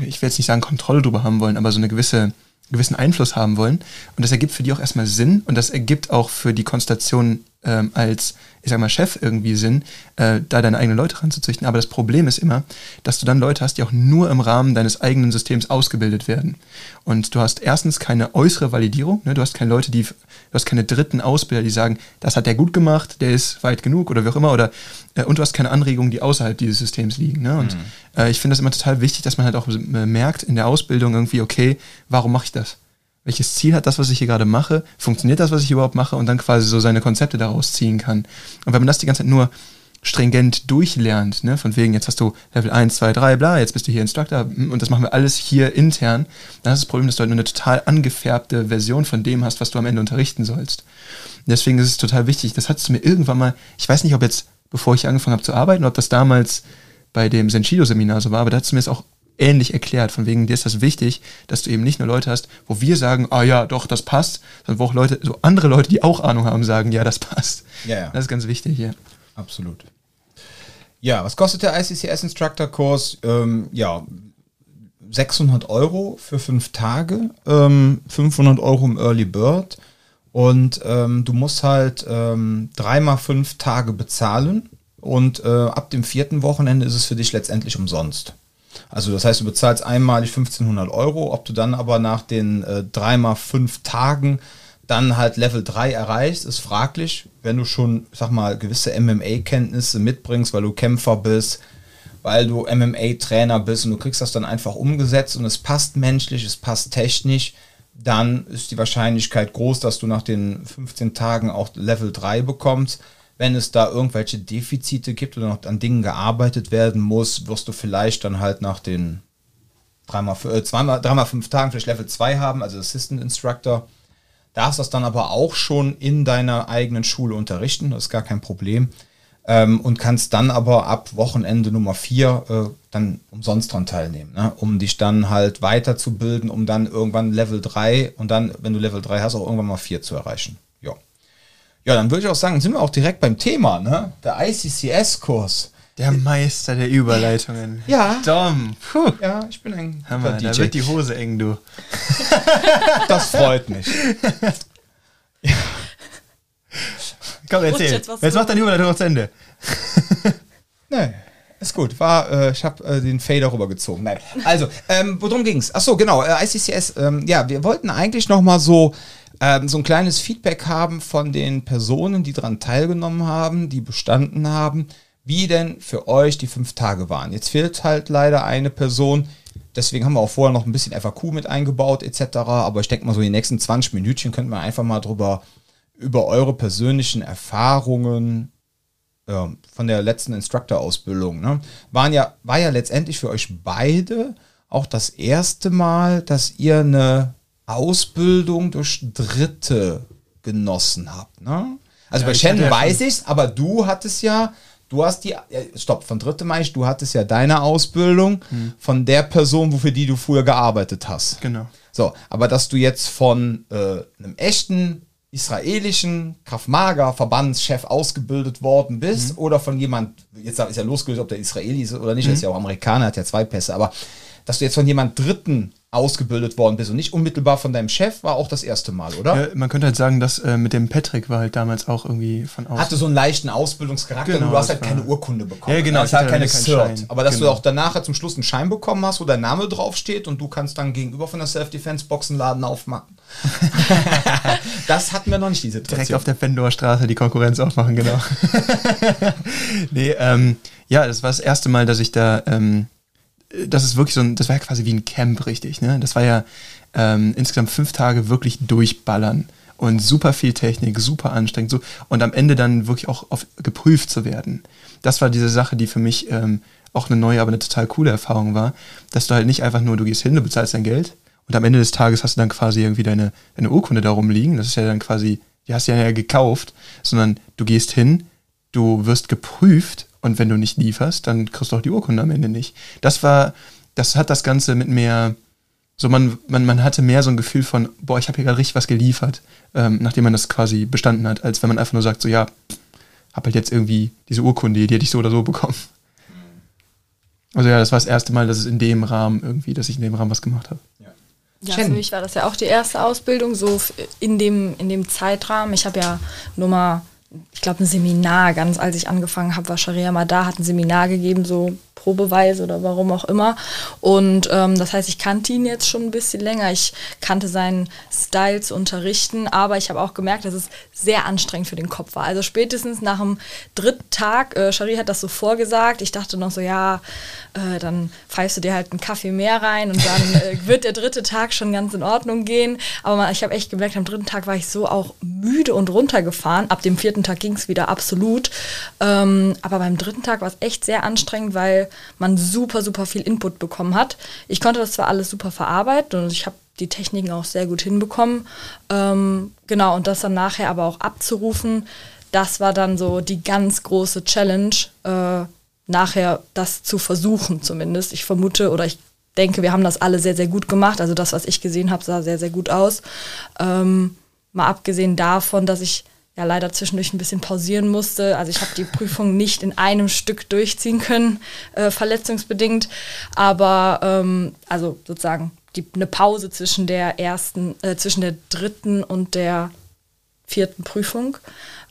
ich will jetzt nicht sagen Kontrolle drüber haben wollen, aber so eine gewisse gewissen Einfluss haben wollen. Und das ergibt für die auch erstmal Sinn und das ergibt auch für die Konstellation ähm, als, ich sag mal, Chef irgendwie Sinn, äh, da deine eigenen Leute ranzuzüchten. Aber das Problem ist immer, dass du dann Leute hast, die auch nur im Rahmen deines eigenen Systems ausgebildet werden. Und du hast erstens keine äußere Validierung, ne? du hast keine Leute, die, du hast keine dritten Ausbilder, die sagen, das hat der gut gemacht, der ist weit genug oder wie auch immer, oder äh, und du hast keine Anregungen, die außerhalb dieses Systems liegen. Ne? Und mhm. äh, ich finde das immer total wichtig, dass man halt auch merkt in der Ausbildung irgendwie, okay, warum mache ich das? Welches Ziel hat das, was ich hier gerade mache, funktioniert das, was ich überhaupt mache und dann quasi so seine Konzepte daraus ziehen kann. Und wenn man das die ganze Zeit nur stringent durchlernt, ne? von wegen, jetzt hast du Level 1, 2, 3, bla, jetzt bist du hier Instructor hm, und das machen wir alles hier intern, dann ist das Problem, dass du halt nur eine total angefärbte Version von dem hast, was du am Ende unterrichten sollst. deswegen ist es total wichtig, das hattest du mir irgendwann mal, ich weiß nicht, ob jetzt, bevor ich angefangen habe zu arbeiten, ob das damals bei dem Senshido-Seminar so war, aber da hast du mir das auch ähnlich erklärt, von wegen, dir ist das wichtig, dass du eben nicht nur Leute hast, wo wir sagen, ah ja, doch, das passt, sondern wo auch Leute, so andere Leute, die auch Ahnung haben, sagen, ja, das passt. Ja, ja. Das ist ganz wichtig, ja. Absolut. Ja, was kostet der ICCS Instructor Kurs? Ähm, ja, 600 Euro für fünf Tage, ähm, 500 Euro im Early Bird und ähm, du musst halt ähm, dreimal fünf Tage bezahlen und äh, ab dem vierten Wochenende ist es für dich letztendlich umsonst. Also das heißt, du bezahlst einmalig 1500 Euro, ob du dann aber nach den äh, dreimal fünf Tagen dann halt Level 3 erreichst, ist fraglich, wenn du schon, sag mal, gewisse MMA-Kenntnisse mitbringst, weil du Kämpfer bist, weil du MMA-Trainer bist und du kriegst das dann einfach umgesetzt und es passt menschlich, es passt technisch, dann ist die Wahrscheinlichkeit groß, dass du nach den 15 Tagen auch Level 3 bekommst. Wenn es da irgendwelche Defizite gibt oder noch an Dingen gearbeitet werden muss, wirst du vielleicht dann halt nach den dreimal, äh, zweimal, dreimal fünf Tagen vielleicht Level 2 haben, also Assistant Instructor darfst das dann aber auch schon in deiner eigenen Schule unterrichten, das ist gar kein Problem. Ähm, und kannst dann aber ab Wochenende Nummer 4 äh, dann umsonst dran teilnehmen, ne? um dich dann halt weiterzubilden, um dann irgendwann Level 3 und dann, wenn du Level 3 hast, auch irgendwann mal 4 zu erreichen. Ja. Ja, dann würde ich auch sagen, sind wir auch direkt beim Thema, ne? Der ICCS-Kurs. Der Meister der Überleitungen. Ja. Dom. Puh. Ja, ich bin ein Hammer, guter da wird die Hose eng, du. Das freut mich. Komm, Rutscht erzähl. jetzt Jetzt mach deine Überleitung noch zu Ende. Nee, ist gut. War, äh, ich habe äh, den Fader rübergezogen. Nein. Also, ähm, worum ging's? Ach so, genau. Äh, ICCS. Ähm, ja, wir wollten eigentlich noch mal so ähm, so ein kleines Feedback haben von den Personen, die daran teilgenommen haben, die bestanden haben, wie denn für euch die fünf Tage waren. Jetzt fehlt halt leider eine Person. Deswegen haben wir auch vorher noch ein bisschen FAQ mit eingebaut etc. Aber ich denke mal so die nächsten 20 Minütchen könnten wir einfach mal drüber über eure persönlichen Erfahrungen ähm, von der letzten Instructor-Ausbildung, ne, waren ja, war ja letztendlich für euch beide auch das erste Mal, dass ihr eine Ausbildung durch Dritte genossen habt. Ne? Also Ja, bei ich Shannon weiß ich's, aber du hattest ja, du hast die, stopp, von Dritte meine ich, du hattest ja deine Ausbildung von der Person, wofür die du früher gearbeitet hast. Genau. So, aber dass du jetzt von äh, einem echten israelischen Krav-Maga-Verbandschef ausgebildet worden bist oder von jemand, jetzt ist ja losgelöst, ob der Israeli ist oder nicht, er ist ja auch Amerikaner, hat ja zwei Pässe, aber dass du jetzt von jemand Dritten ausgebildet worden bist und nicht unmittelbar von deinem Chef, war auch das erste Mal, oder? Ja, man könnte halt sagen, dass äh, mit dem Patrick war halt damals auch irgendwie von außen. Hatte so einen leichten Ausbildungscharakter Genau, und du hast halt keine Urkunde bekommen. Ja, genau, hast ich halt hatte keine Cert. Aber dass Genau. du auch danach halt zum Schluss einen Schein bekommen hast, wo dein Name draufsteht und du kannst dann gegenüber von der Self-Defense-Boxenladen aufmachen. das hatten wir noch nicht, diese direkt Situation. auf der Fendor Straße die Konkurrenz aufmachen, genau. nee, ähm, ja, das war das erste Mal, dass ich da, ähm, das ist wirklich so ein, das war ja quasi wie ein Camp, richtig, ne? Das war ja ähm, insgesamt fünf Tage wirklich durchballern und super viel Technik, super anstrengend, so und am Ende dann wirklich auch auf, geprüft zu werden. Das war diese Sache, die für mich ähm, auch eine neue, aber eine total coole Erfahrung war, dass du halt nicht einfach nur, du gehst hin, du bezahlst dein Geld und am Ende des Tages hast du dann quasi irgendwie deine, deine Urkunde darum liegen. Das ist ja dann quasi, die hast du ja gekauft, sondern du gehst hin, du wirst geprüft und wenn du nicht lieferst, dann kriegst du auch die Urkunde am Ende nicht. Das war, das hat das Ganze mit mehr, so man, man, man hatte mehr so ein Gefühl von, boah, ich habe hier gerade richtig was geliefert, ähm, nachdem man das quasi bestanden hat, als wenn man einfach nur sagt, so ja, hab halt jetzt irgendwie diese Urkunde, die hätte ich so oder so bekommen. Also ja, das war das erste Mal, dass es in dem Rahmen irgendwie, dass ich in dem Rahmen was gemacht habe. Ja, Chen. für mich war das ja auch die erste Ausbildung, so in dem, in dem Zeitrahmen. Ich habe ja nur mal, ich glaube, ein Seminar, ganz als ich angefangen habe, war Sharia mal da, hat ein Seminar gegeben, so probeweise oder warum auch immer. Und ähm, das heißt, ich kannte ihn jetzt schon ein bisschen länger. Ich kannte seinen Style zu unterrichten, aber ich habe auch gemerkt, dass es sehr anstrengend für den Kopf war. Also spätestens nach dem dritten Tag, äh, Shari hat das so vorgesagt, ich dachte noch so, ja, äh, dann pfeifst du dir halt einen Kaffee mehr rein und dann äh, wird der dritte Tag schon ganz in Ordnung gehen. Aber man, ich habe echt gemerkt, am dritten Tag war ich so auch müde und runtergefahren. Ab dem vierten Tag ging es wieder absolut. Ähm, aber beim dritten Tag war es echt sehr anstrengend, weil man super, super viel Input bekommen hat. Ich konnte das zwar alles super verarbeiten und ich habe die Techniken auch sehr gut hinbekommen. Ähm, genau, und das dann nachher aber auch abzurufen, das war dann so die ganz große Challenge, äh, nachher das zu versuchen zumindest. Ich vermute oder ich denke, wir haben das alle sehr, sehr gut gemacht. Also das, was ich gesehen habe, sah sehr, sehr gut aus. Ähm, mal abgesehen davon, dass ich ja leider zwischendurch ein bisschen pausieren musste. Also ich habe die Prüfung nicht in einem Stück durchziehen können, äh, verletzungsbedingt. Aber ähm, also sozusagen die, eine Pause zwischen der ersten, äh, zwischen der dritten und der vierten Prüfung.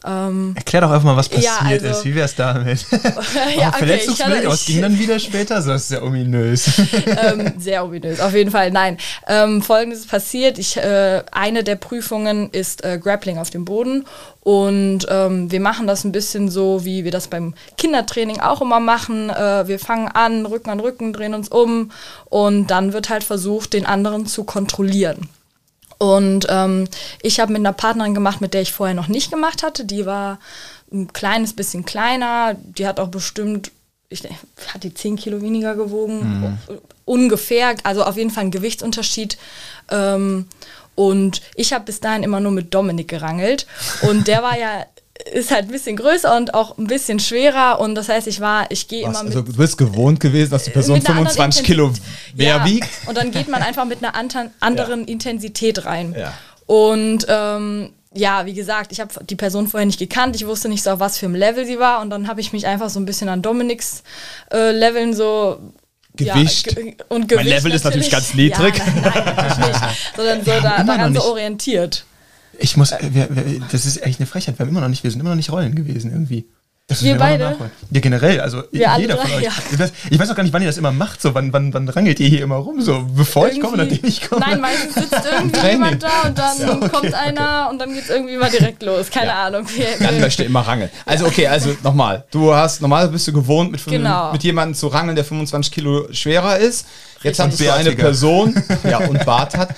Ähm, Erklär doch einfach mal, was passiert ja, also, ist. Wie wäre es damit? ja, okay, Verletzungsbild, was ging dann wieder später? So ist sehr ominös. ähm, sehr ominös, auf jeden Fall. Nein. Ähm, Folgendes ist passiert. Ich, äh, eine der Prüfungen ist äh, Grappling auf dem Boden. Und ähm, wir machen das ein bisschen so, wie wir das beim Kindertraining auch immer machen. Äh, wir fangen an, Rücken an Rücken, drehen uns um und dann wird halt versucht, den anderen zu kontrollieren. Und ähm, ich habe mit einer Partnerin gemacht, mit der ich vorher noch nicht gemacht hatte. Die war ein kleines bisschen kleiner. Die hat auch bestimmt, ich hat die 10 Kilo weniger gewogen. Mhm. Ungefähr, also auf jeden Fall ein Gewichtsunterschied. Ähm, und ich habe bis dahin immer nur mit Dominik gerangelt. Und der war ja ist halt ein bisschen größer und auch ein bisschen schwerer und das heißt, ich war, ich gehe immer mit. Also du bist gewohnt gewesen, dass die Person 25 Kilo mehr ja, wiegt. Und dann geht man einfach mit einer anderen ja. Intensität rein. Ja. Und ähm, ja, wie gesagt, ich habe die Person vorher nicht gekannt. Ich wusste nicht so, auf was für ein Level sie war. Und dann habe ich mich einfach so ein bisschen an Dominiks äh, Leveln so Gewicht. Ja, und Gewicht mein Level ist natürlich ganz niedrig. Ja, nein, nein, natürlich nicht. Sondern so da, daran so orientiert. Ich muss, wir, wir, das ist echt eine Frechheit. Wir haben immer noch nicht, wir sind immer noch nicht Rollen gewesen irgendwie. wir beide? Ja, generell, also wir jeder von euch. Ja. Ich, weiß, ich, weiß, auch gar nicht, wann ihr das immer macht, so wann, wann, wann rangelt ihr hier immer rum, so bevor irgendwie, ich komme, nachdem ich komme. Nein, meistens sitzt irgendwie jemand da und dann ja, okay, kommt einer okay. und dann geht es irgendwie mal direkt los. Keine ja. Ahnung. Dann möchte immer rangeln. Also okay, also nochmal, du hast, normal bist du gewohnt, mit, genau. mit jemandem zu rangeln, der 25 Kilo schwerer ist. Jetzt hast du eine Person, ja, und Bart hat,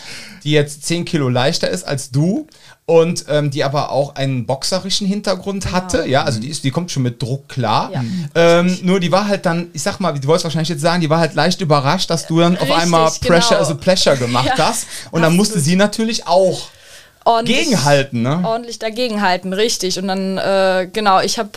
die jetzt 10 Kilo leichter ist als du und ähm, die aber auch einen boxerischen Hintergrund genau. hatte. Ja, also die, ist, die kommt schon mit Druck klar. Ja. Ähm, nur die war halt dann, ich sag mal, du wolltest wahrscheinlich jetzt sagen, die war halt leicht überrascht, dass du dann Richtig, auf einmal Pressure genau. as a Pleasure gemacht ja. hast. Und dann musste sie natürlich auch ordentlich, gegenhalten, ne? Ordentlich dagegenhalten, richtig. Und dann, äh, genau, ich habe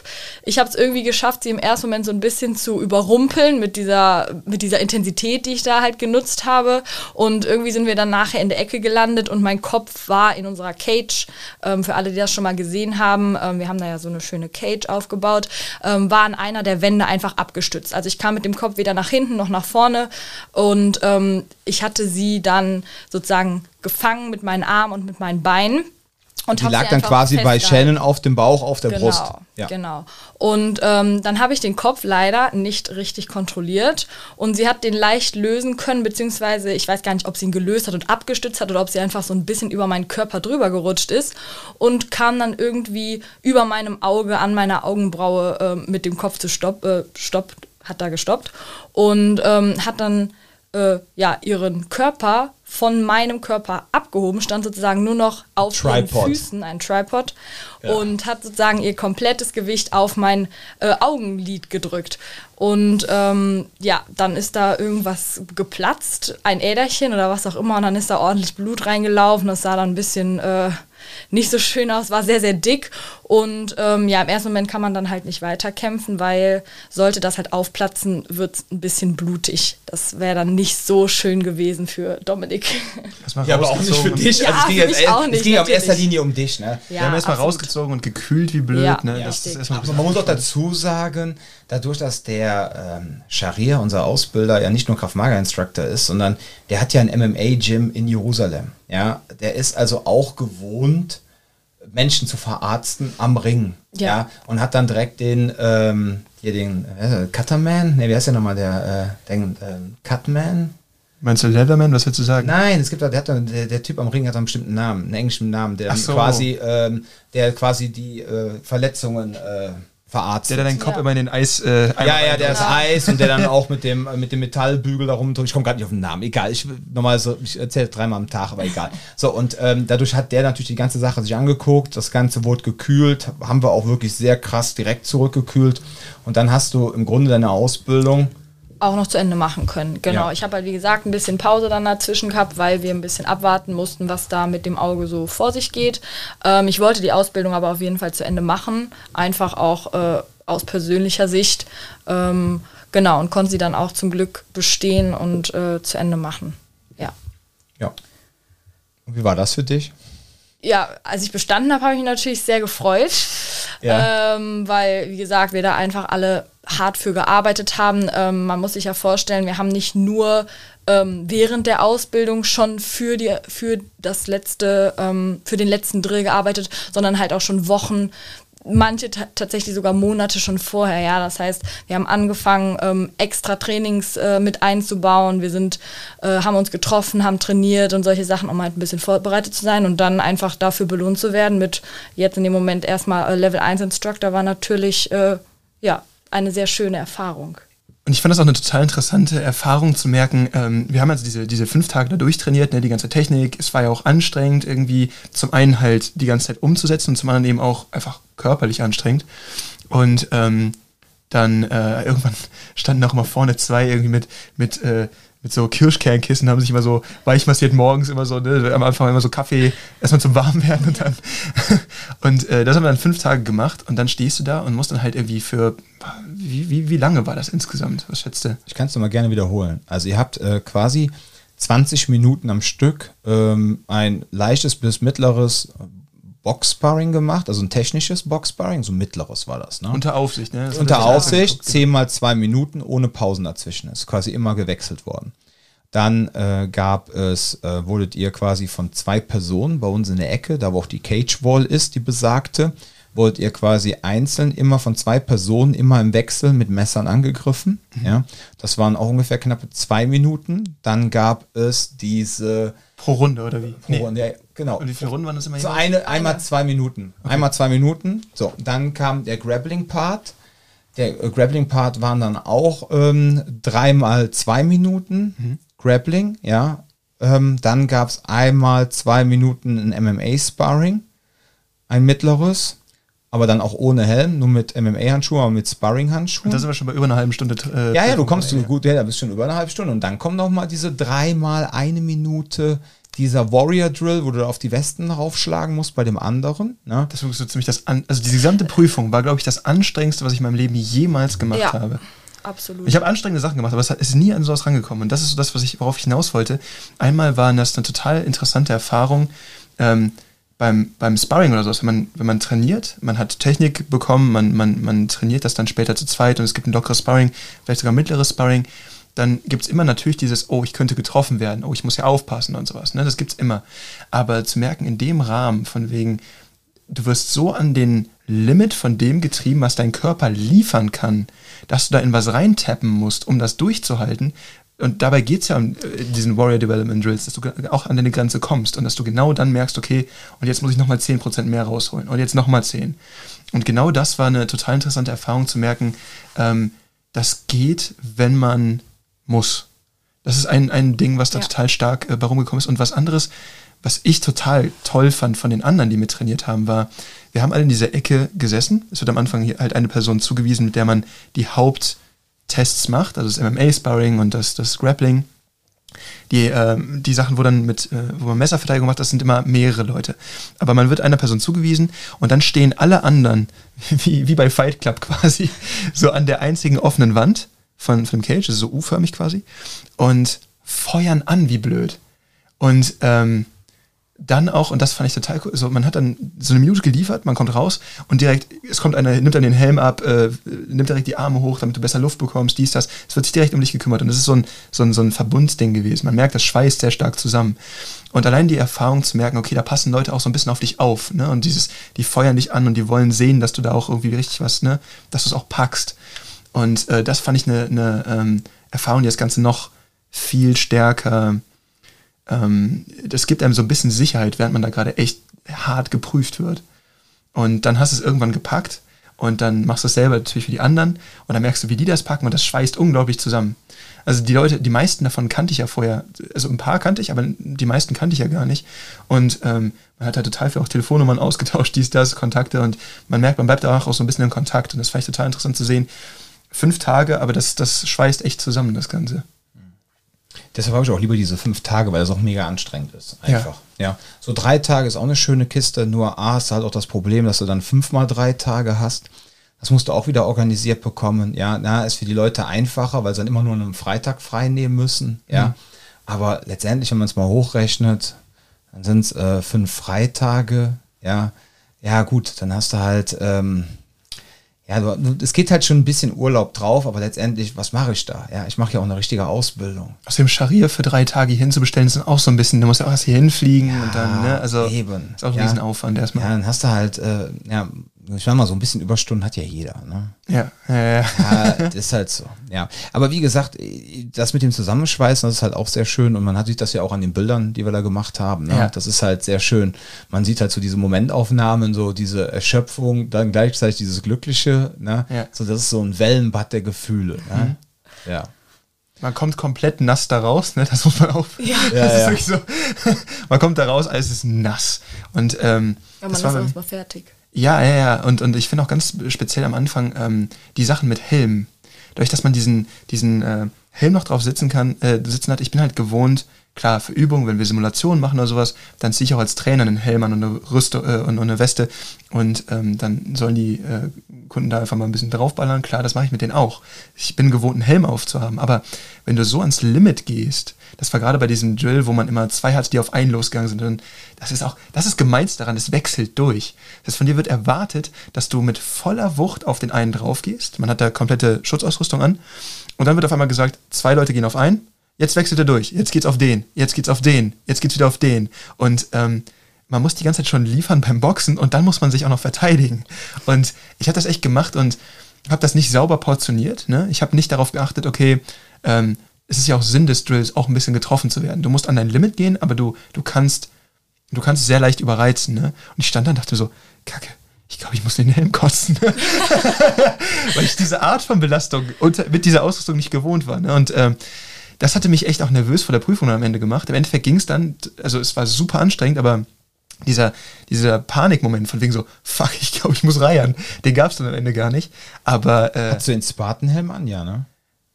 ich es irgendwie geschafft, sie im ersten Moment so ein bisschen zu überrumpeln mit dieser, mit dieser Intensität, die ich da halt genutzt habe. Und irgendwie sind wir dann nachher in der Ecke gelandet und mein Kopf war in unserer Cage. Ähm, für alle, die das schon mal gesehen haben, ähm, wir haben da ja so eine schöne Cage aufgebaut, ähm, war an einer der Wände einfach abgestützt. Also ich kam mit dem Kopf weder nach hinten noch nach vorne und ähm, ich hatte sie dann sozusagen gefangen mit meinen Armen und mit meinen Beinen. Und die lag dann quasi bei Shannon auf dem Bauch, auf der genau, Brust. Ja. Genau. Und ähm, dann habe ich den Kopf leider nicht richtig kontrolliert und sie hat den leicht lösen können, beziehungsweise ich weiß gar nicht, ob sie ihn gelöst hat und abgestützt hat oder ob sie einfach so ein bisschen über meinen Körper drüber gerutscht ist und kam dann irgendwie über meinem Auge an meiner Augenbraue äh, mit dem Kopf zu stopp, äh, stopp, hat da gestoppt und ähm, hat dann äh, ja ihren Körper von meinem Körper abgehoben, stand sozusagen nur noch auf Tripod. den Füßen, ein Tripod, ja. und hat sozusagen ihr komplettes Gewicht auf mein äh, Augenlid gedrückt. Und ähm, ja, dann ist da irgendwas geplatzt, ein Äderchen oder was auch immer, und dann ist da ordentlich Blut reingelaufen. Das sah dann ein bisschen äh, nicht so schön aus, war sehr, sehr dick. Und ähm, ja, im ersten Moment kann man dann halt nicht weiterkämpfen, weil sollte das halt aufplatzen, wird es ein bisschen blutig. Das wäre dann nicht so schön gewesen für Dominik. Ja, aber auch nicht für dich. Ja, also es ging, jetzt, es nicht, ging in erster Linie um dich. Ne? Ja, Wir haben erstmal rausgezogen und gekühlt wie blöd. Ja, ne? das ist aber man muss auch dazu sagen, dadurch, dass der ähm, Sharia, unser Ausbilder, ja nicht nur Kraft-Maga-Instructor ist, sondern der hat ja ein MMA-Gym in Jerusalem. Ja, der ist also auch gewohnt, Menschen zu verarzten am Ring. Ja. ja und hat dann direkt den, ähm, hier den äh, Cutterman, ne, wie heißt der nochmal, der, äh, den, ähm, Cutman? Meinst du Leatherman, was willst du sagen? Nein, es gibt da, der, der, der Typ am Ring hat einen bestimmten Namen, einen englischen Namen, der so. quasi, ähm, der quasi die äh, Verletzungen äh, verarztet. Der, der deinen Kopf Ja. immer in den Eis... Äh, ja, ja, der ist Ja. Eis und der dann auch mit dem, mit dem Metallbügel da rumdrückt. Ich komme gerade nicht auf den Namen. Egal, ich normal so, ich erzähle dreimal am Tag, aber egal. So, und ähm, dadurch hat der natürlich die ganze Sache sich angeguckt. Das Ganze wurde gekühlt. Haben wir auch wirklich sehr krass direkt zurückgekühlt. Und dann hast du im Grunde deine Ausbildung. Auch noch zu Ende machen können. Genau. Ja. Ich habe halt, wie gesagt, ein bisschen Pause dann dazwischen gehabt, weil wir ein bisschen abwarten mussten, was da mit dem Auge so vor sich geht. Ähm, ich wollte die Ausbildung aber auf jeden Fall zu Ende machen. Einfach auch äh, aus persönlicher Sicht. Ähm, genau, und konnte sie dann auch zum Glück bestehen und äh, zu Ende machen. Ja. Ja. Und wie war das für dich? Ja, als ich bestanden habe, habe ich mich natürlich sehr gefreut, Ja. ähm, weil, wie gesagt, wir da einfach alle hart für gearbeitet haben. Ähm, man muss sich ja vorstellen, wir haben nicht nur ähm, während der Ausbildung schon für, die, für das letzte, ähm, für den letzten Drill gearbeitet, sondern halt auch schon Wochen, manche ta tatsächlich sogar Monate schon vorher. Ja, das heißt, wir haben angefangen, ähm, extra Trainings äh, mit einzubauen. Wir sind, äh, haben uns getroffen, haben trainiert und solche Sachen, um halt ein bisschen vorbereitet zu sein und dann einfach dafür belohnt zu werden. Mit jetzt in dem Moment erstmal äh, Level 1 Instructor war natürlich äh, ja eine sehr schöne Erfahrung. Und ich fand das auch eine total interessante Erfahrung zu merken. Ähm, wir haben also diese, diese fünf Tage da durchtrainiert, ne, die ganze Technik. Es war ja auch anstrengend, irgendwie zum einen halt die ganze Zeit umzusetzen und zum anderen eben auch einfach körperlich anstrengend. Und ähm, dann äh, irgendwann standen auch immer vorne zwei irgendwie mit, mit, äh, mit so Kirschkernkissen, haben sich immer so weich massiert morgens, immer so, ne, am Anfang immer so Kaffee, erstmal zum Warmwerden und dann. und äh, das haben wir dann fünf Tage gemacht und dann stehst du da und musst dann halt irgendwie für. Wie, wie, wie lange war das insgesamt? Was schätzt du? Ich kann es nochmal gerne wiederholen. Also ihr habt äh, quasi 20 Minuten am Stück ähm, ein leichtes bis mittleres Boxsparring gemacht, also ein technisches Boxsparring, so mittleres war das. Ne? Unter Aufsicht, ne? Das Unter Aufsicht, angeguckt. 10 mal 2 Minuten ohne Pausen dazwischen. Ist quasi immer gewechselt worden. Dann äh, gab es, äh, wurdet ihr quasi von zwei Personen bei uns in der Ecke, da wo auch die Cage Wall ist, die besagte, wurdet ihr quasi einzeln immer von zwei Personen immer im Wechsel mit Messern angegriffen. Ja, das waren auch ungefähr knappe zwei Minuten. Dann gab es diese Pro Runde, oder wie? Oh, nee, genau. Und wie viele Runden waren das immer So eine, einmal zwei Minuten. Einmal zwei Minuten. So, dann kam der Grappling-Part. Der äh, Grappling-Part waren dann auch ähm, dreimal zwei Minuten Grappling, ja. Ähm, dann gab es einmal zwei Minuten ein MMA-Sparring, ein mittleres, aber dann auch ohne Helm, nur mit MMA-Handschuhen, aber mit Sparring-Handschuhen. Da sind wir schon bei über einer halben Stunde. Äh, Ja, ja, du kommst ja. du gut, ja, da bist schon über eine halbe Stunde. Und dann kommt noch mal diese dreimal eine Minute dieser Warrior Drill, wo du auf die Westen raufschlagen musst bei dem anderen. Ne? Das war so ziemlich das an, also die gesamte Prüfung war, glaube ich, das anstrengendste, was ich in meinem Leben jemals gemacht Ja. habe. Absolut. Ich habe anstrengende Sachen gemacht, aber es ist nie an sowas rangekommen. Und das ist so das, was ich, worauf ich hinaus wollte. Einmal war das eine total interessante Erfahrung ähm, beim, beim Sparring oder sowas. Wenn man, wenn man trainiert, man hat Technik bekommen, man, man, man trainiert das dann später zu zweit und es gibt ein lockeres Sparring, vielleicht sogar mittleres Sparring, dann gibt es immer natürlich dieses, oh, ich könnte getroffen werden, oh, ich muss ja aufpassen und sowas. Ne? Das gibt es immer. Aber zu merken, in dem Rahmen, von wegen, du wirst so an den Limit von dem getrieben, was dein Körper liefern kann, dass du da in was reintappen musst, um das durchzuhalten. Und dabei geht es ja um äh, diesen Warrior Development Drills, dass du auch an deine Grenze kommst und dass du genau dann merkst, okay, und jetzt muss ich nochmal 10% mehr rausholen und jetzt nochmal 10. Und genau das war eine total interessante Erfahrung zu merken, ähm, das geht, wenn man muss. Das ist ein, ein Ding, was da Ja. total stark äh, bei rumgekommen ist. Und was anderes, was ich total toll fand von den anderen, die mit trainiert haben, war, wir haben alle in dieser Ecke gesessen. Es wird am Anfang hier halt eine Person zugewiesen, mit der man die Haupttests macht, also das MMA-Sparring und das, das Grappling. Die, ähm, die Sachen, wo dann mit, äh, wo man Messerverteidigung macht, das sind immer mehrere Leute. Aber man wird einer Person zugewiesen und dann stehen alle anderen, wie, wie bei Fight Club quasi, so an der einzigen offenen Wand von, von dem Cage, also so U-förmig quasi, und feuern an wie blöd. Und ähm, dann auch, und das fand ich total cool, so, man hat dann so eine Minute geliefert, man kommt raus und direkt, es kommt einer, nimmt dann den Helm ab, äh, nimmt direkt die Arme hoch, damit du besser Luft bekommst, dies, das. Es wird sich direkt um dich gekümmert und es ist so ein, so ein, so ein Verbundsding gewesen. Man merkt, das schweißt sehr stark zusammen. Und allein die Erfahrung zu merken, okay, da passen Leute auch so ein bisschen auf dich auf, ne? Und dieses, die feuern dich an und die wollen sehen, dass du da auch irgendwie richtig was, ne? Dass du es auch packst. Und äh, das fand ich eine, eine ähm, Erfahrung, die das Ganze noch viel stärker, ähm, das gibt einem so ein bisschen Sicherheit, während man da gerade echt hart geprüft wird. Und dann hast du es irgendwann gepackt und dann machst du es selber natürlich für die anderen und dann merkst du, wie die das packen und das schweißt unglaublich zusammen. Also die Leute, die meisten davon kannte ich ja vorher, also ein paar kannte ich, aber die meisten kannte ich ja gar nicht. Und ähm, man hat halt total viel auch Telefonnummern ausgetauscht, dies, das, Kontakte und man merkt, man bleibt auch so ein bisschen in Kontakt und das fand ich total interessant zu sehen. Fünf Tage, aber das, das schweißt echt zusammen, das Ganze. Deshalb habe ich auch lieber diese fünf Tage, weil das auch mega anstrengend ist. Einfach. Ja. ja. So drei Tage ist auch eine schöne Kiste, nur A hast du halt auch das Problem, dass du dann fünfmal drei Tage hast. Das musst du auch wieder organisiert bekommen. Ja, na, ist für die Leute einfacher, weil sie dann immer nur einen Freitag frei nehmen müssen. Ja. Mhm. Aber letztendlich, wenn man es mal hochrechnet, dann sind es äh, fünf Freitage. Ja. Ja, gut, dann hast du halt, ähm, ja, es geht halt schon ein bisschen Urlaub drauf, aber letztendlich, was mache ich da? Ja, ich mache ja auch eine richtige Ausbildung. Aus dem Scharia für drei Tage hier hinzubestellen, ist dann auch so ein bisschen, du musst ja auch erst hier hinfliegen ja, und dann, ne, also eben. ist auch ein ja. Riesenaufwand erstmal. Ja, dann hast du halt, äh, ja, ich meine mal, so ein bisschen Überstunden hat ja jeder. Ne? Ja, ja, ja. ja, das ist halt so. Ja, aber wie gesagt, das mit dem Zusammenschweißen, das ist halt auch sehr schön und man hat sich das ja auch an den Bildern, die wir da gemacht haben. Ne? Ja. Das ist halt sehr schön. Man sieht halt so diese Momentaufnahmen, so diese Erschöpfung, dann gleichzeitig dieses Glückliche. Ne? Ja. So, das ist so ein Wellenbad der Gefühle. Ne? Mhm. Ja. Man kommt komplett nass da raus, ne? Das muss man auch. Ja, ja das ja. ist wirklich so. man kommt da raus, alles ist nass. Und ähm, ja, man ist erstmal fertig. Ja, ja, ja. Und, und ich finde auch ganz speziell am Anfang ähm, die Sachen mit Helm. Dadurch, dass man diesen, diesen äh, Helm noch drauf sitzen kann, äh, sitzen hat, ich bin halt gewohnt, klar, für Übungen, wenn wir Simulationen machen oder sowas, dann ziehe ich auch als Trainer einen Helm an und eine Rüstung äh, und, und, eine Weste und ähm, dann sollen die äh, Kunden da einfach mal ein bisschen draufballern. Klar, das mache ich mit denen auch. Ich bin gewohnt, einen Helm aufzuhaben, aber wenn du so ans Limit gehst, das war gerade bei diesem Drill, wo man immer zwei hat, die auf einen losgegangen sind, und das ist auch, das ist gemeint daran, es wechselt durch. Das von dir wird erwartet, dass du mit voller Wucht auf den einen drauf gehst. Man hat da komplette Schutzausrüstung an und dann wird auf einmal gesagt, zwei Leute gehen auf einen jetzt wechselt er durch, jetzt geht's auf den, jetzt geht's auf den, jetzt geht's wieder auf den. Und ähm, man muss die ganze Zeit schon liefern beim Boxen und dann muss man sich auch noch verteidigen. Und ich habe das echt gemacht und habe das nicht sauber portioniert. Ne? Ich habe nicht darauf geachtet, okay, ähm, es ist ja auch Sinn des Drills, auch ein bisschen getroffen zu werden. Du musst an dein Limit gehen, aber du, du kannst, du kannst sehr leicht überreizen. Ne? Und ich stand da und dachte so, Kacke, ich glaube, ich muss den Helm kotzen. Weil ich diese Art von Belastung unter, mit dieser Ausrüstung nicht gewohnt war. Ne? Und ähm, das hatte mich echt auch nervös vor der Prüfung am Ende gemacht. Im Endeffekt ging es dann, also es war super anstrengend, aber dieser, dieser Panikmoment von wegen so, fuck, ich glaube, ich muss reiern, den gab es dann am Ende gar nicht. Aber. Äh, Hast du den Spartanhelm an, ja, ne?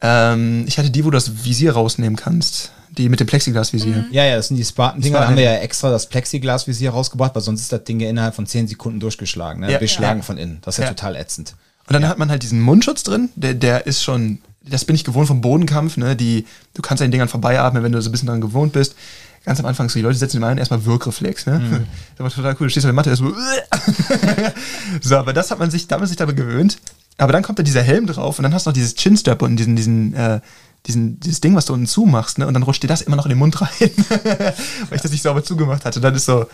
Ähm, ich hatte die, wo du das Visier rausnehmen kannst. Die mit dem Plexiglasvisier. Mhm. Ja, ja, das sind die Spartan-Dinger. Da haben wir ja extra das Plexiglasvisier rausgebracht, weil sonst ist das Ding ja innerhalb von 10 Sekunden durchgeschlagen. Ne? Ja, Beschlagen ja. von innen. Das ist ja, total ätzend. Und dann hat man halt diesen Mundschutz drin, der, der ist schon das bin ich gewohnt vom Bodenkampf, ne? Die, du kannst an den Dingern vorbeiatmen, wenn du so ein bisschen daran gewohnt bist. Ganz am Anfang so, die Leute setzen immer ein, erstmal Wirkreflex, ne? Mhm. Das war total cool. Du stehst auf der Matte, erstmal. so, aber das hat man sich, da hat man sich dabei gewöhnt. Aber dann kommt da dieser Helm drauf und dann hast du noch dieses Chinstrap und diesen, diesen, äh, diesen, dieses Ding, was du unten zumachst, ne? Und dann rutscht dir das immer noch in den Mund rein, weil ich das nicht sauber zugemacht hatte. Und dann ist so,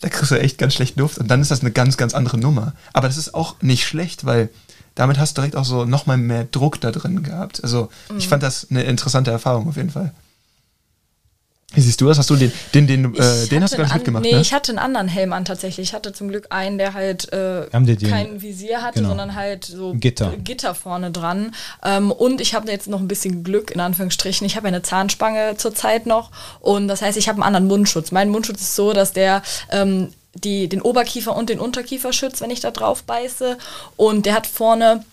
da kriegst du echt ganz schlecht Luft und dann ist das eine ganz, ganz andere Nummer. Aber das ist auch nicht schlecht, weil damit hast du direkt auch so nochmal mehr Druck da drin gehabt. Also mhm. ich fand das eine interessante Erfahrung auf jeden Fall. Wie siehst du das? Hast du den, den, den, äh, den hast du gar nicht mitgemacht? Nee, ne? ich hatte einen anderen Helm an tatsächlich. Ich hatte zum Glück einen, der halt äh, kein Visier hatte, genau. sondern halt so Gitter, Gitter vorne dran. Ähm, und ich habe jetzt noch ein bisschen Glück, in Anführungsstrichen. Ich habe ja eine Zahnspange zurzeit noch. Und das heißt, ich habe einen anderen Mundschutz. Mein Mundschutz ist so, dass der ähm, die, den Oberkiefer und den Unterkiefer schützt, wenn ich da drauf beiße. Und der hat vorne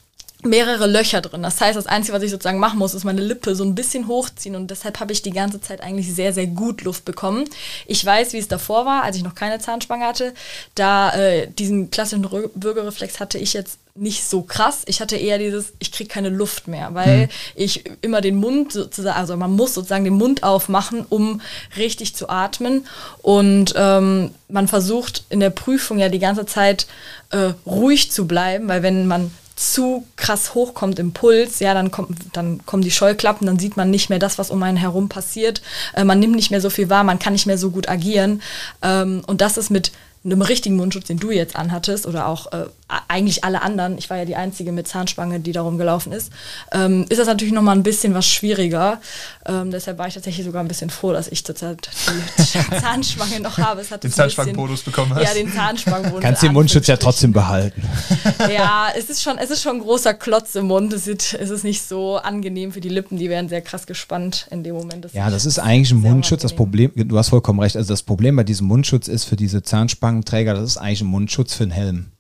mehrere Löcher drin. Das heißt, das Einzige, was ich sozusagen machen muss, ist meine Lippe so ein bisschen hochziehen und deshalb habe ich die ganze Zeit eigentlich sehr, sehr gut Luft bekommen. Ich weiß, wie es davor war, als ich noch keine Zahnspange hatte. Da äh, diesen klassischen Würgereflex hatte ich jetzt nicht so krass. Ich hatte eher dieses, ich kriege keine Luft mehr, weil hm. ich immer den Mund sozusagen, also man muss sozusagen den Mund aufmachen, um richtig zu atmen. Und ähm, man versucht in der Prüfung ja die ganze Zeit äh, ruhig zu bleiben, weil wenn man zu krass hochkommt im Puls, ja, dann, kommt, dann kommen die Scheuklappen, dann sieht man nicht mehr das, was um einen herum passiert. Äh, man nimmt nicht mehr so viel wahr, man kann nicht mehr so gut agieren. Ähm, und das ist mit einem richtigen Mundschutz, den du jetzt anhattest, oder auch äh, eigentlich alle anderen, ich war ja die Einzige mit Zahnspange, die darum gelaufen ist, ähm, ist das natürlich nochmal ein bisschen was schwieriger. Ähm, deshalb war ich tatsächlich sogar ein bisschen froh, dass ich zurzeit die Zahnspange noch habe. Es hat den Zahnspangenbonus bekommen hast. Ja, den Zahnspangenbonus. Kannst den Mundschutz ja trotzdem behalten. Ja, es ist schon, es ist schon ein großer Klotz im Mund. Es ist, es ist nicht so angenehm für die Lippen. Die werden sehr krass gespannt in dem Moment. Das ja, das ist eigentlich ein Mundschutz. Das Problem, du hast vollkommen recht. Also das Problem bei diesem Mundschutz ist für diese Zahnspangenträger, das ist eigentlich ein Mundschutz für einen Helm.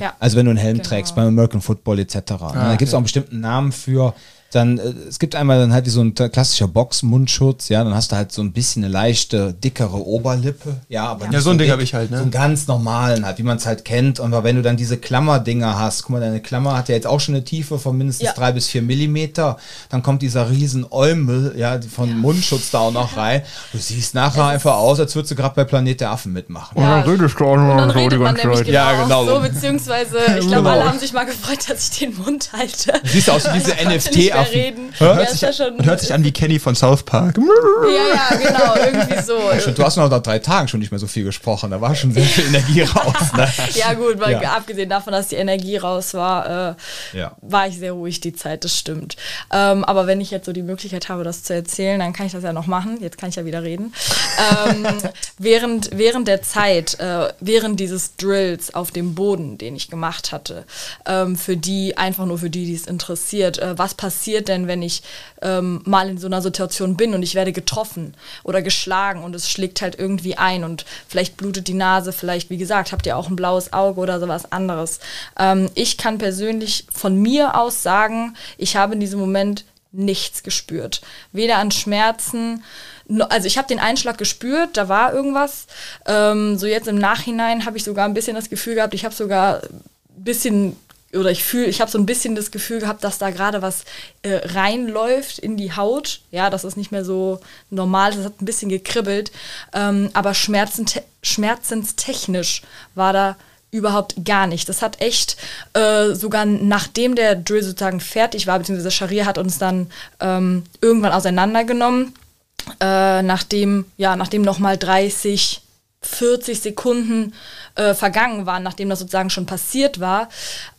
Ja. Also wenn du einen Helm genau. trägst beim American Football etc. Ah, da gibt es auch einen bestimmten Namen für. Dann, äh, es gibt einmal dann halt wie so ein klassischer Box-Mundschutz, ja, dann hast du halt so ein bisschen eine leichte, dickere Oberlippe, ja, aber ja, ja so ein Ding habe ich halt, ne? So einen ganz normalen halt, wie man es halt kennt. Und wenn du dann diese Klammerdinger hast, guck mal, deine Klammer hat ja jetzt auch schon eine Tiefe von mindestens ja. drei bis vier Millimeter, dann kommt dieser riesen Eumel, ja, von ja. Mundschutz da auch noch rein. Du siehst nachher einfach aus, als würdest du gerade bei Planet der Affen mitmachen. Ja, und dann redest du auch noch so die ganze Zeit. Genau ja, genau. So, beziehungsweise, ich glaube, genau. alle haben sich mal gefreut, dass ich den Mund halte. Du siehst aus wie diese NFT-Affen reden. Hört, ja, sich, schon, hört sich an wie Kenny von South Park. Ja, ja, genau, irgendwie so. du hast noch nach drei Tagen schon nicht mehr so viel gesprochen, da war schon sehr viel Energie raus. Ne? ja, gut, weil ja. abgesehen davon, dass die Energie raus war, äh, ja. war ich sehr ruhig die Zeit, das stimmt. Ähm, aber wenn ich jetzt so die Möglichkeit habe, das zu erzählen, dann kann ich das ja noch machen. Jetzt kann ich ja wieder reden. ähm, während, während der Zeit, äh, während dieses Drills auf dem Boden, den ich gemacht hatte, ähm, für die, einfach nur für die, die es interessiert, äh, was passiert denn, wenn ich ähm, mal in so einer Situation bin und ich werde getroffen oder geschlagen und es schlägt halt irgendwie ein und vielleicht blutet die Nase, vielleicht, wie gesagt, habt ihr auch ein blaues Auge oder sowas anderes. Ähm, ich kann persönlich von mir aus sagen, ich habe in diesem Moment nichts gespürt. Weder an Schmerzen, also ich habe den Einschlag gespürt, da war irgendwas. Ähm, so jetzt im Nachhinein habe ich sogar ein bisschen das Gefühl gehabt, ich habe sogar ein bisschen oder ich fühle, ich habe so ein bisschen das Gefühl gehabt, dass da gerade was äh, reinläuft in die Haut. Ja, das ist nicht mehr so normal, das hat ein bisschen gekribbelt. Ähm, aber schmerzente schmerzenstechnisch war da überhaupt gar nicht. Das hat echt äh, sogar nachdem der Drill sozusagen fertig war, beziehungsweise Scharia hat uns dann ähm, irgendwann auseinandergenommen, äh, nachdem, ja, nachdem nochmal 30, 40 Sekunden äh, vergangen waren, nachdem das sozusagen schon passiert war,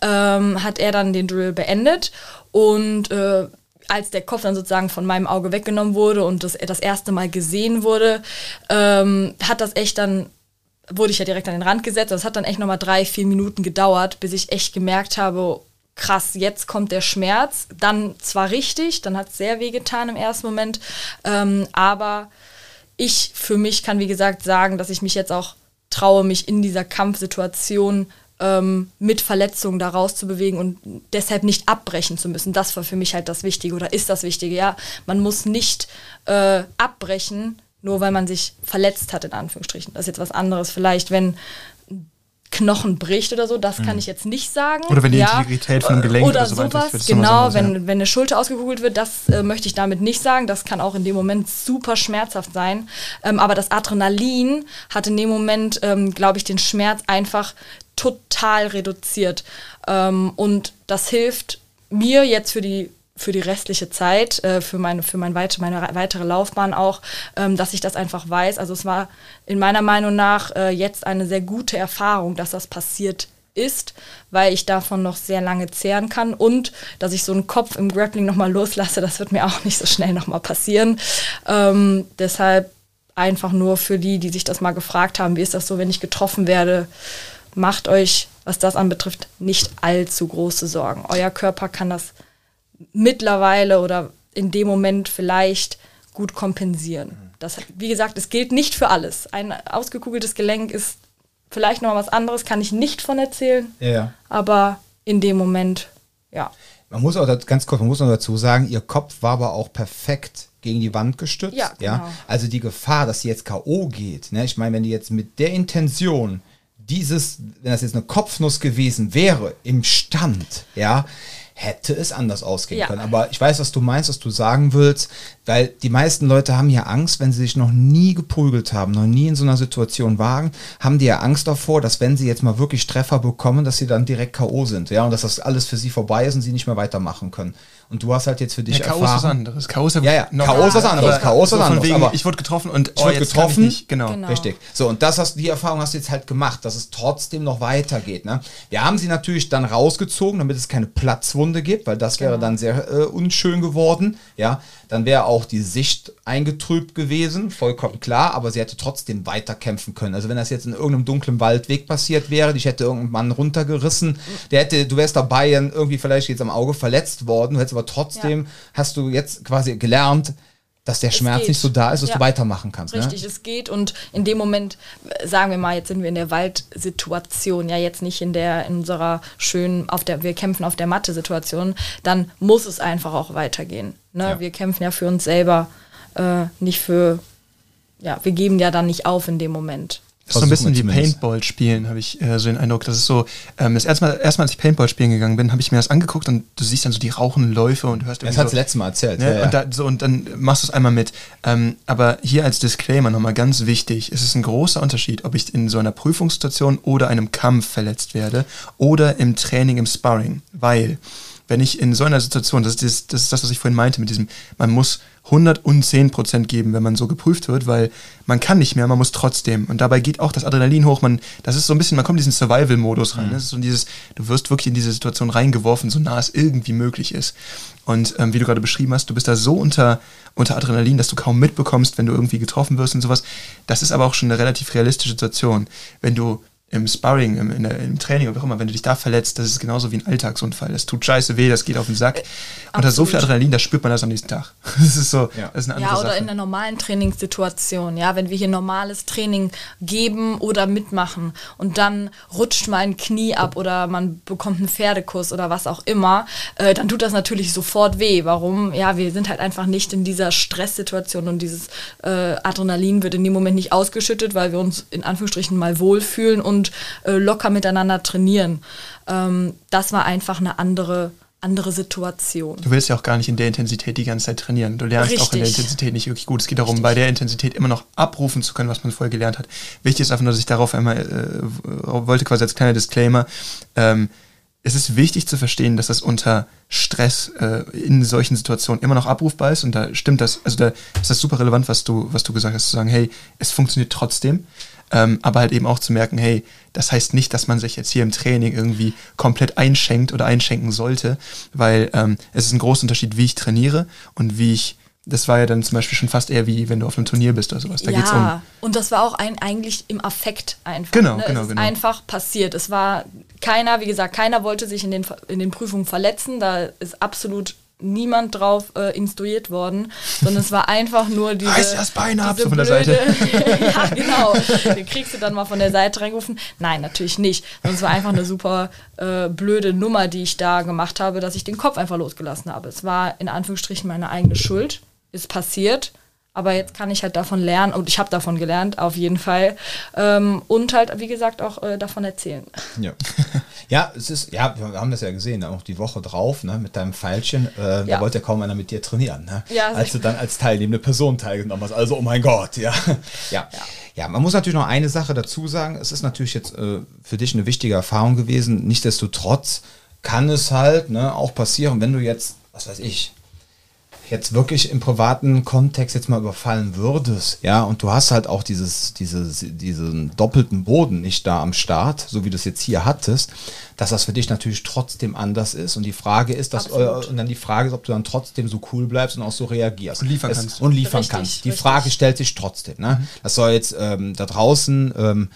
ähm, hat er dann den Drill beendet und äh, als der Kopf dann sozusagen von meinem Auge weggenommen wurde und das, das erste Mal gesehen wurde, ähm, hat das echt dann, wurde ich ja direkt an den Rand gesetzt. Das hat dann echt nochmal drei, vier Minuten gedauert, bis ich echt gemerkt habe, krass, jetzt kommt der Schmerz. Dann zwar richtig, dann hat es sehr weh getan im ersten Moment, ähm, aber ich für mich kann, wie gesagt, sagen, dass ich mich jetzt auch traue, mich in dieser Kampfsituation ähm, mit Verletzungen da rauszubewegen und deshalb nicht abbrechen zu müssen. Das war für mich halt das Wichtige oder ist das Wichtige. Ja, man muss nicht äh, abbrechen, nur weil man sich verletzt hat, in Anführungsstrichen. Das ist jetzt was anderes. Vielleicht, wenn Knochen bricht oder so, das kann mhm. ich jetzt nicht sagen. Oder wenn die ja. Integrität von einem Gelenk oder, oder so sowas, weiter, genau, wenn, ja. wenn eine Schulter ausgekugelt wird, das äh, möchte ich damit nicht sagen. Das kann auch in dem Moment super schmerzhaft sein. Ähm, aber das Adrenalin hat in dem Moment, ähm, glaube ich, den Schmerz einfach total reduziert. Ähm, und das hilft mir jetzt für die für die restliche Zeit, äh, für, meine, für mein weite, meine weitere Laufbahn auch, ähm, dass ich das einfach weiß. Also es war in meiner Meinung nach äh, jetzt eine sehr gute Erfahrung, dass das passiert ist, weil ich davon noch sehr lange zehren kann und dass ich so einen Kopf im Grappling nochmal loslasse, das wird mir auch nicht so schnell nochmal passieren. Ähm, deshalb einfach nur für die, die sich das mal gefragt haben, wie ist das so, wenn ich getroffen werde, macht euch, was das anbetrifft, nicht allzu große Sorgen. Euer Körper kann das mittlerweile oder in dem Moment vielleicht gut kompensieren. Das, wie gesagt, es gilt nicht für alles. Ein ausgekugeltes Gelenk ist vielleicht noch was anderes, kann ich nicht von erzählen. Ja. Aber in dem Moment, ja. Man muss auch ganz kurz, man muss noch dazu sagen, ihr Kopf war aber auch perfekt gegen die Wand gestützt. Ja, genau. ja? Also die Gefahr, dass sie jetzt K.O. geht, ne? ich meine, wenn die jetzt mit der Intention dieses, wenn das jetzt eine Kopfnuss gewesen wäre, im Stand, ja, hätte es anders ausgehen Ja. können. Aber ich weiß, was du meinst, was du sagen willst, weil die meisten Leute haben ja Angst, wenn sie sich noch nie geprügelt haben, noch nie in so einer Situation waren, haben die ja Angst davor, dass wenn sie jetzt mal wirklich Treffer bekommen, dass sie dann direkt K.O. sind, ja, und dass das alles für sie vorbei ist und sie nicht mehr weitermachen können. Und du hast halt jetzt für dich Ja, K.O. ist was erfahren, anderes. K.O. ist Ja, ja, K.O. ist was anderes, K.O. ist was anderes, Wegen, aber- ich wurde getroffen und Ich wurde jetzt kann getroffen. nicht. Genau. Genau. Richtig. So, und das hast, die Erfahrung hast du jetzt halt gemacht, dass es trotzdem noch weitergeht. Ne? Wir haben sie natürlich dann rausgezogen, damit es keine Platzwunde gibt, weil das wäre Genau. dann sehr äh, unschön geworden. Ja, dann wäre auch die Sicht eingetrübt gewesen, vollkommen klar, aber sie hätte trotzdem weiterkämpfen können. Also wenn das jetzt in irgendeinem dunklen Waldweg passiert wäre, dich hätte irgendein Mann runtergerissen, der hätte, du wärst dabei irgendwie vielleicht jetzt am Auge verletzt worden, du hättest aber trotzdem, hast du jetzt quasi gelernt, dass der Schmerz geht. nicht so da ist, dass Ja. du weitermachen kannst. Richtig, Ne? es geht und in dem Moment, äh, sagen wir mal, jetzt sind wir in der Waldsituation, ja jetzt nicht in der, in unserer schönen, auf der, wir kämpfen auf der Matte-Situation, dann muss es einfach auch weitergehen. Ne? Ja. Wir kämpfen ja für uns selber, äh, nicht für, ja, wir geben ja dann nicht auf in dem Moment. Das ist so ein bisschen wie. Paintball spielen, habe ich äh, so den Eindruck. Das ist so, ähm, das erste Mal, erstmal als ich Paintball spielen gegangen bin, habe ich mir das angeguckt und du siehst dann so die rauchenden Läufe und hörst Das irgendwie hat das so, letzte Mal erzählt. Ne? ja, ja. Und, da, so, und dann machst du es einmal mit. Ähm, aber hier als Disclaimer nochmal ganz wichtig, es ist ein großer Unterschied, ob ich in so einer Prüfungssituation oder einem Kampf verletzt werde oder im Training, im Sparring. Weil, wenn ich in so einer Situation, das ist das, ist das was ich vorhin meinte mit diesem, man muss 110 Prozent geben, wenn man so geprüft wird, weil man kann nicht mehr, man muss trotzdem. Und dabei geht auch das Adrenalin hoch. Man, das ist so ein bisschen, man kommt in diesen Survival-Modus rein. Mhm. Das ist so dieses, du wirst wirklich in diese Situation reingeworfen, so nah es irgendwie möglich ist. Und ähm, wie du gerade beschrieben hast, du bist da so unter, unter Adrenalin, dass du kaum mitbekommst, wenn du irgendwie getroffen wirst und sowas. Das ist aber auch schon eine relativ realistische Situation. Wenn du im Sparring, im, in der, im Training oder auch immer, wenn du dich da verletzt, das ist genauso wie ein Alltagsunfall. Das tut scheiße weh, das geht auf den Sack. Und da so viel. Adrenalin, da spürt man das am nächsten Tag. Das ist so, Ja. das ist eine andere Ja, oder Sache. in einer normalen Trainingssituation, ja, wenn wir hier normales Training geben oder mitmachen und dann rutscht mal ein Knie ab oder man bekommt einen Pferdekuss oder was auch immer, äh, dann tut das natürlich sofort weh. Warum? Ja, wir sind halt einfach nicht in dieser Stresssituation und dieses äh, Adrenalin wird in dem Moment nicht ausgeschüttet, weil wir uns in Anführungsstrichen mal wohlfühlen und äh, locker miteinander trainieren. Ähm, das war einfach eine andere, andere Situation. Du willst ja auch gar nicht in der Intensität die ganze Zeit trainieren. Du lernst auch in der Richtig. Intensität nicht wirklich gut. Es geht darum, bei der Intensität immer noch abrufen zu können, was man vorher gelernt hat. Wichtig ist einfach nur, dass ich darauf einmal äh, wollte quasi als kleiner Disclaimer. Ähm, es ist wichtig zu verstehen, dass das unter Stress äh, in solchen Situationen immer noch abrufbar ist und da stimmt das, also da ist das super relevant, was du, was du gesagt hast, zu sagen, hey, es funktioniert trotzdem, ähm, aber halt eben auch zu merken, hey, das heißt nicht, dass man sich jetzt hier im Training irgendwie komplett einschenkt oder einschenken sollte, weil ähm, es ist ein großer Unterschied, wie ich trainiere und wie ich, das war ja dann zum Beispiel schon fast eher wie, wenn du auf einem Turnier bist oder sowas, da geht's um ja, und das war auch ein, eigentlich im Affekt einfach. Genau, ne? genau, es ist genau. einfach passiert. Es war keiner, wie gesagt, keiner wollte sich in den, in den Prüfungen verletzen. Da ist absolut niemand drauf äh, instruiert worden, sondern es war einfach nur diese, Reiß das Bein ab, diese so von der Seite. ja, genau. Den kriegst du dann mal von der Seite reingerufen. Nein, natürlich nicht. Sondern es war einfach eine super äh, blöde Nummer, die ich da gemacht habe, dass ich den Kopf einfach losgelassen habe. Es war in Anführungsstrichen meine eigene Schuld. Ist passiert. Aber jetzt kann ich halt davon lernen und ich habe davon gelernt, auf jeden Fall. Ähm, und halt, wie gesagt, auch äh, davon erzählen. Ja. ja, es ist, ja, wir haben das ja gesehen, auch die Woche drauf, ne, mit deinem Pfeilchen, äh, da Ja. wollte ja kaum einer mit dir trainieren, ne? Ja, als du dann als teilnehmende Person teilgenommen hast. Also, oh mein Gott, ja. ja. Ja, man muss natürlich noch eine Sache dazu sagen. Es ist natürlich jetzt äh, für dich eine wichtige Erfahrung gewesen. Nichtsdestotrotz kann es halt ne, auch passieren, wenn du jetzt, was weiß ich, jetzt wirklich im privaten Kontext jetzt mal überfallen würdest, ja, und du hast halt auch dieses, dieses, diesen doppelten Boden nicht da am Start, so wie du es jetzt hier hattest, dass das für dich natürlich trotzdem anders ist. Und die Frage ist, dass, äh, Absolut. und dann die Frage ist, ob du dann trotzdem so cool bleibst und auch so reagierst. Und liefern es, kannst. Und liefern Richtig, kannst. Die richtig. Frage stellt sich trotzdem, ne? Das soll jetzt ähm, da draußen, ähm,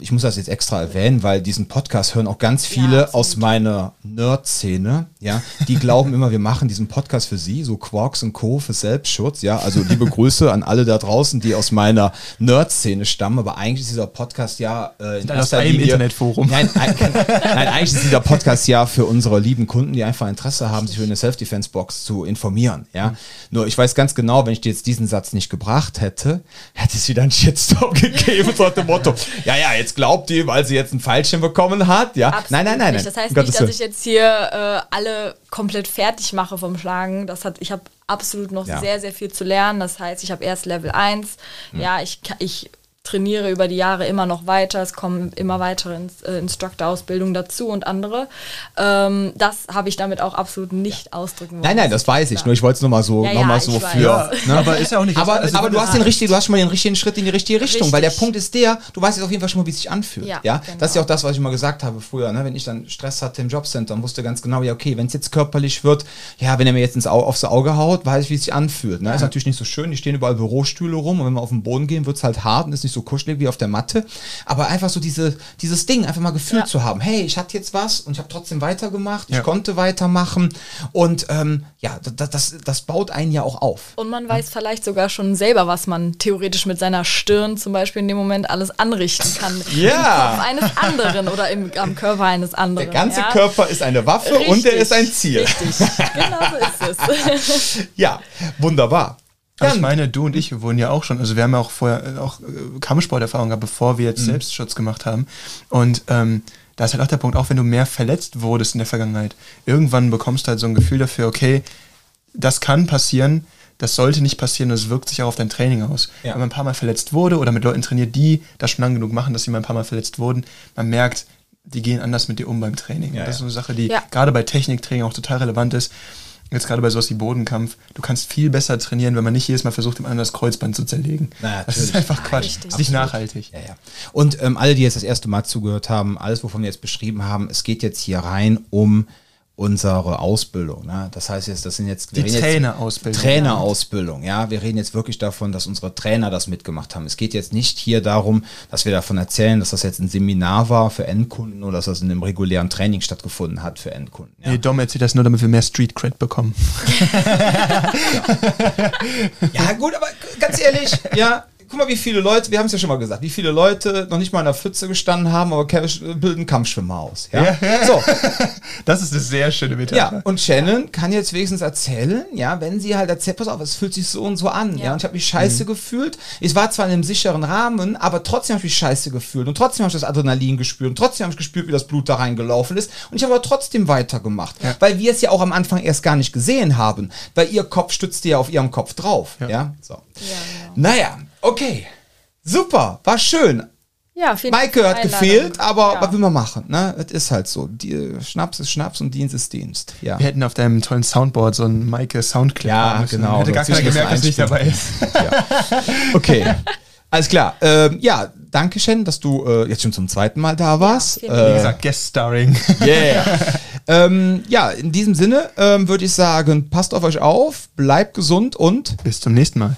ich muss das jetzt extra erwähnen, weil diesen Podcast hören auch ganz viele absolut. aus meiner Nerd-Szene, ja, die glauben immer, wir machen diesen Podcast für sie, so Quarks und Co. für Selbstschutz, ja, also liebe Grüße an alle da draußen, die aus meiner Nerd-Szene stammen, aber eigentlich ist dieser Podcast ja äh, in erster Linie- Internetforum. Nein, ein, nein, eigentlich ist dieser Podcast ja für unsere lieben Kunden, die einfach Interesse haben, sich für eine Self-Defense-Box zu informieren, ja. Nur ich weiß ganz genau, wenn ich dir jetzt diesen Satz nicht gebracht hätte, hätte es wieder einen Shitstorm gegeben, so dem Motto, ja, ja, naja, jetzt glaubt die, weil sie jetzt einen Fallschirm bekommen hat, ja. Absolut nein, nein, nein, nein. Das heißt Um nicht, dass ich jetzt hier äh, alle komplett fertig mache vom Schlagen. Das hat, ich habe absolut noch Ja. sehr, sehr viel zu lernen. Das heißt, ich habe erst Level 1. Ja, ich, ich trainiere über die Jahre immer noch weiter. Es kommen immer weitere Ins äh, Instructor-Ausbildungen dazu und andere. Ähm, das habe ich damit auch absolut nicht ausdrücken wollen. Nein, nein, das weiß ich. Nur ich wollte es nochmal so, Ja, noch ja, mal so für. Ja, ne? aber ist ja auch nicht- Aber, also aber du hast den richtigen, du hast schon mal den richtigen Schritt in die richtige Richtung, weil der Richtig. Punkt ist der, du weißt jetzt auf jeden Fall schon mal, wie es sich anfühlt. Ja, Ja, Das ist ja genau. auch das, was ich immer gesagt habe früher, ne? wenn ich dann Stress hatte im Jobcenter und wusste ganz genau, ja, okay, wenn es jetzt körperlich wird, ja, wenn er mir jetzt ins Au aufs Auge haut, weiß ich, wie es sich anfühlt. Ne? Ist natürlich nicht so schön, die stehen überall Bürostühle rum und wenn wir auf den Boden gehen, wird es halt hart und ist nicht so kuschelig wie auf der Matte. Aber einfach so diese, dieses Ding, einfach mal gefühlt Ja. zu haben, hey, ich hatte jetzt was und ich habe trotzdem weitergemacht, ich Ja. konnte weitermachen und ähm, ja, das, das, das baut einen ja auch auf. Und man weiß vielleicht sogar schon selber, was man theoretisch mit seiner Stirn zum Beispiel in dem Moment alles anrichten kann. Ja. Im Kopf eines anderen oder im, am Körper eines anderen. Der ganze ja? Körper ist eine Waffe und Richtig, er ist ein Ziel. Richtig, genau so ist es. Ja, wunderbar. Aber ich Dann- meine, du und ich wurden ja auch schon, also wir haben ja auch vorher äh, auch äh, Kampfsporterfahrung gehabt, bevor wir jetzt Mhm. Selbstschutz gemacht haben. Und ähm, da ist halt auch der Punkt, auch wenn du mehr verletzt wurdest in der Vergangenheit, irgendwann bekommst du halt so ein Gefühl dafür, okay, das kann passieren, das sollte nicht passieren und es wirkt sich auch auf dein Training aus. Ja. Wenn man ein paar Mal verletzt wurde oder mit Leuten trainiert, die das schon lang genug machen, dass sie mal ein paar Mal verletzt wurden, man merkt, die gehen anders mit dir um beim Training. Ja, das ist so eine Sache, die Ja. gerade bei Techniktraining auch total relevant ist. Jetzt gerade bei sowas wie Bodenkampf, du kannst viel besser trainieren, wenn man nicht jedes Mal versucht, dem anderen das Kreuzband zu zerlegen. Na, das ist einfach Quatsch. richtig. Das ist nicht nachhaltig. Ja, ja. Und ähm, alle, die jetzt das erste Mal zugehört haben, alles, wovon wir jetzt beschrieben haben, es geht jetzt hier rein um unsere Ausbildung. Ne? Das heißt jetzt, das sind jetzt Die Trainerausbildung. Trainerausbildung, ja. Wir reden jetzt wirklich davon, dass unsere Trainer das mitgemacht haben. Es geht jetzt nicht hier darum, dass wir davon erzählen, dass das jetzt ein Seminar war für Endkunden oder dass das in einem regulären Training stattgefunden hat für Endkunden. Ja, Nee, Dom erzählt das nur, damit wir mehr Street Cred bekommen. ja gut, aber ganz ehrlich, ja. Guck mal, wie viele Leute, wir haben es ja schon mal gesagt, wie viele Leute noch nicht mal in der Pfütze gestanden haben, aber bilden Kampfschwimmer aus. Ja? So, Das ist eine sehr schöne Metapher. Ja, und Shannon kann jetzt wenigstens erzählen, ja, wenn sie halt erzählt, pass auf, es fühlt sich so und so an, ja, Ja. und ich habe mich scheiße gefühlt. Ich war zwar in einem sicheren Rahmen, aber trotzdem habe ich mich scheiße gefühlt und trotzdem habe ich das Adrenalin gespürt und trotzdem habe ich gespürt, wie das Blut da reingelaufen ist und ich habe aber trotzdem weitergemacht, weil wir es ja auch am Anfang erst gar nicht gesehen haben, weil ihr Kopf stützte ja auf ihrem Kopf drauf, ja, so. Ja, genau. Naja, okay, super, war schön. Ja, vielen Dank Maike die hat gefehlt, aber Ja. was will man machen, ne? Es ist halt so, die, Schnaps ist Schnaps und Dienst ist Dienst, ja. Wir hätten auf deinem tollen Soundboard so einen Maike Soundclip Ja, haben genau. Hätte gar keiner gemerkt, dass nicht dabei ist. Okay. Alles klar. Ähm, ja, danke, Shen, dass du äh, jetzt schon zum zweiten Mal da warst. Wie äh, gesagt, Guest Starring. yeah. ähm, ja, in diesem Sinne ähm, würde ich sagen, passt auf euch auf, bleibt gesund und Bis zum nächsten Mal.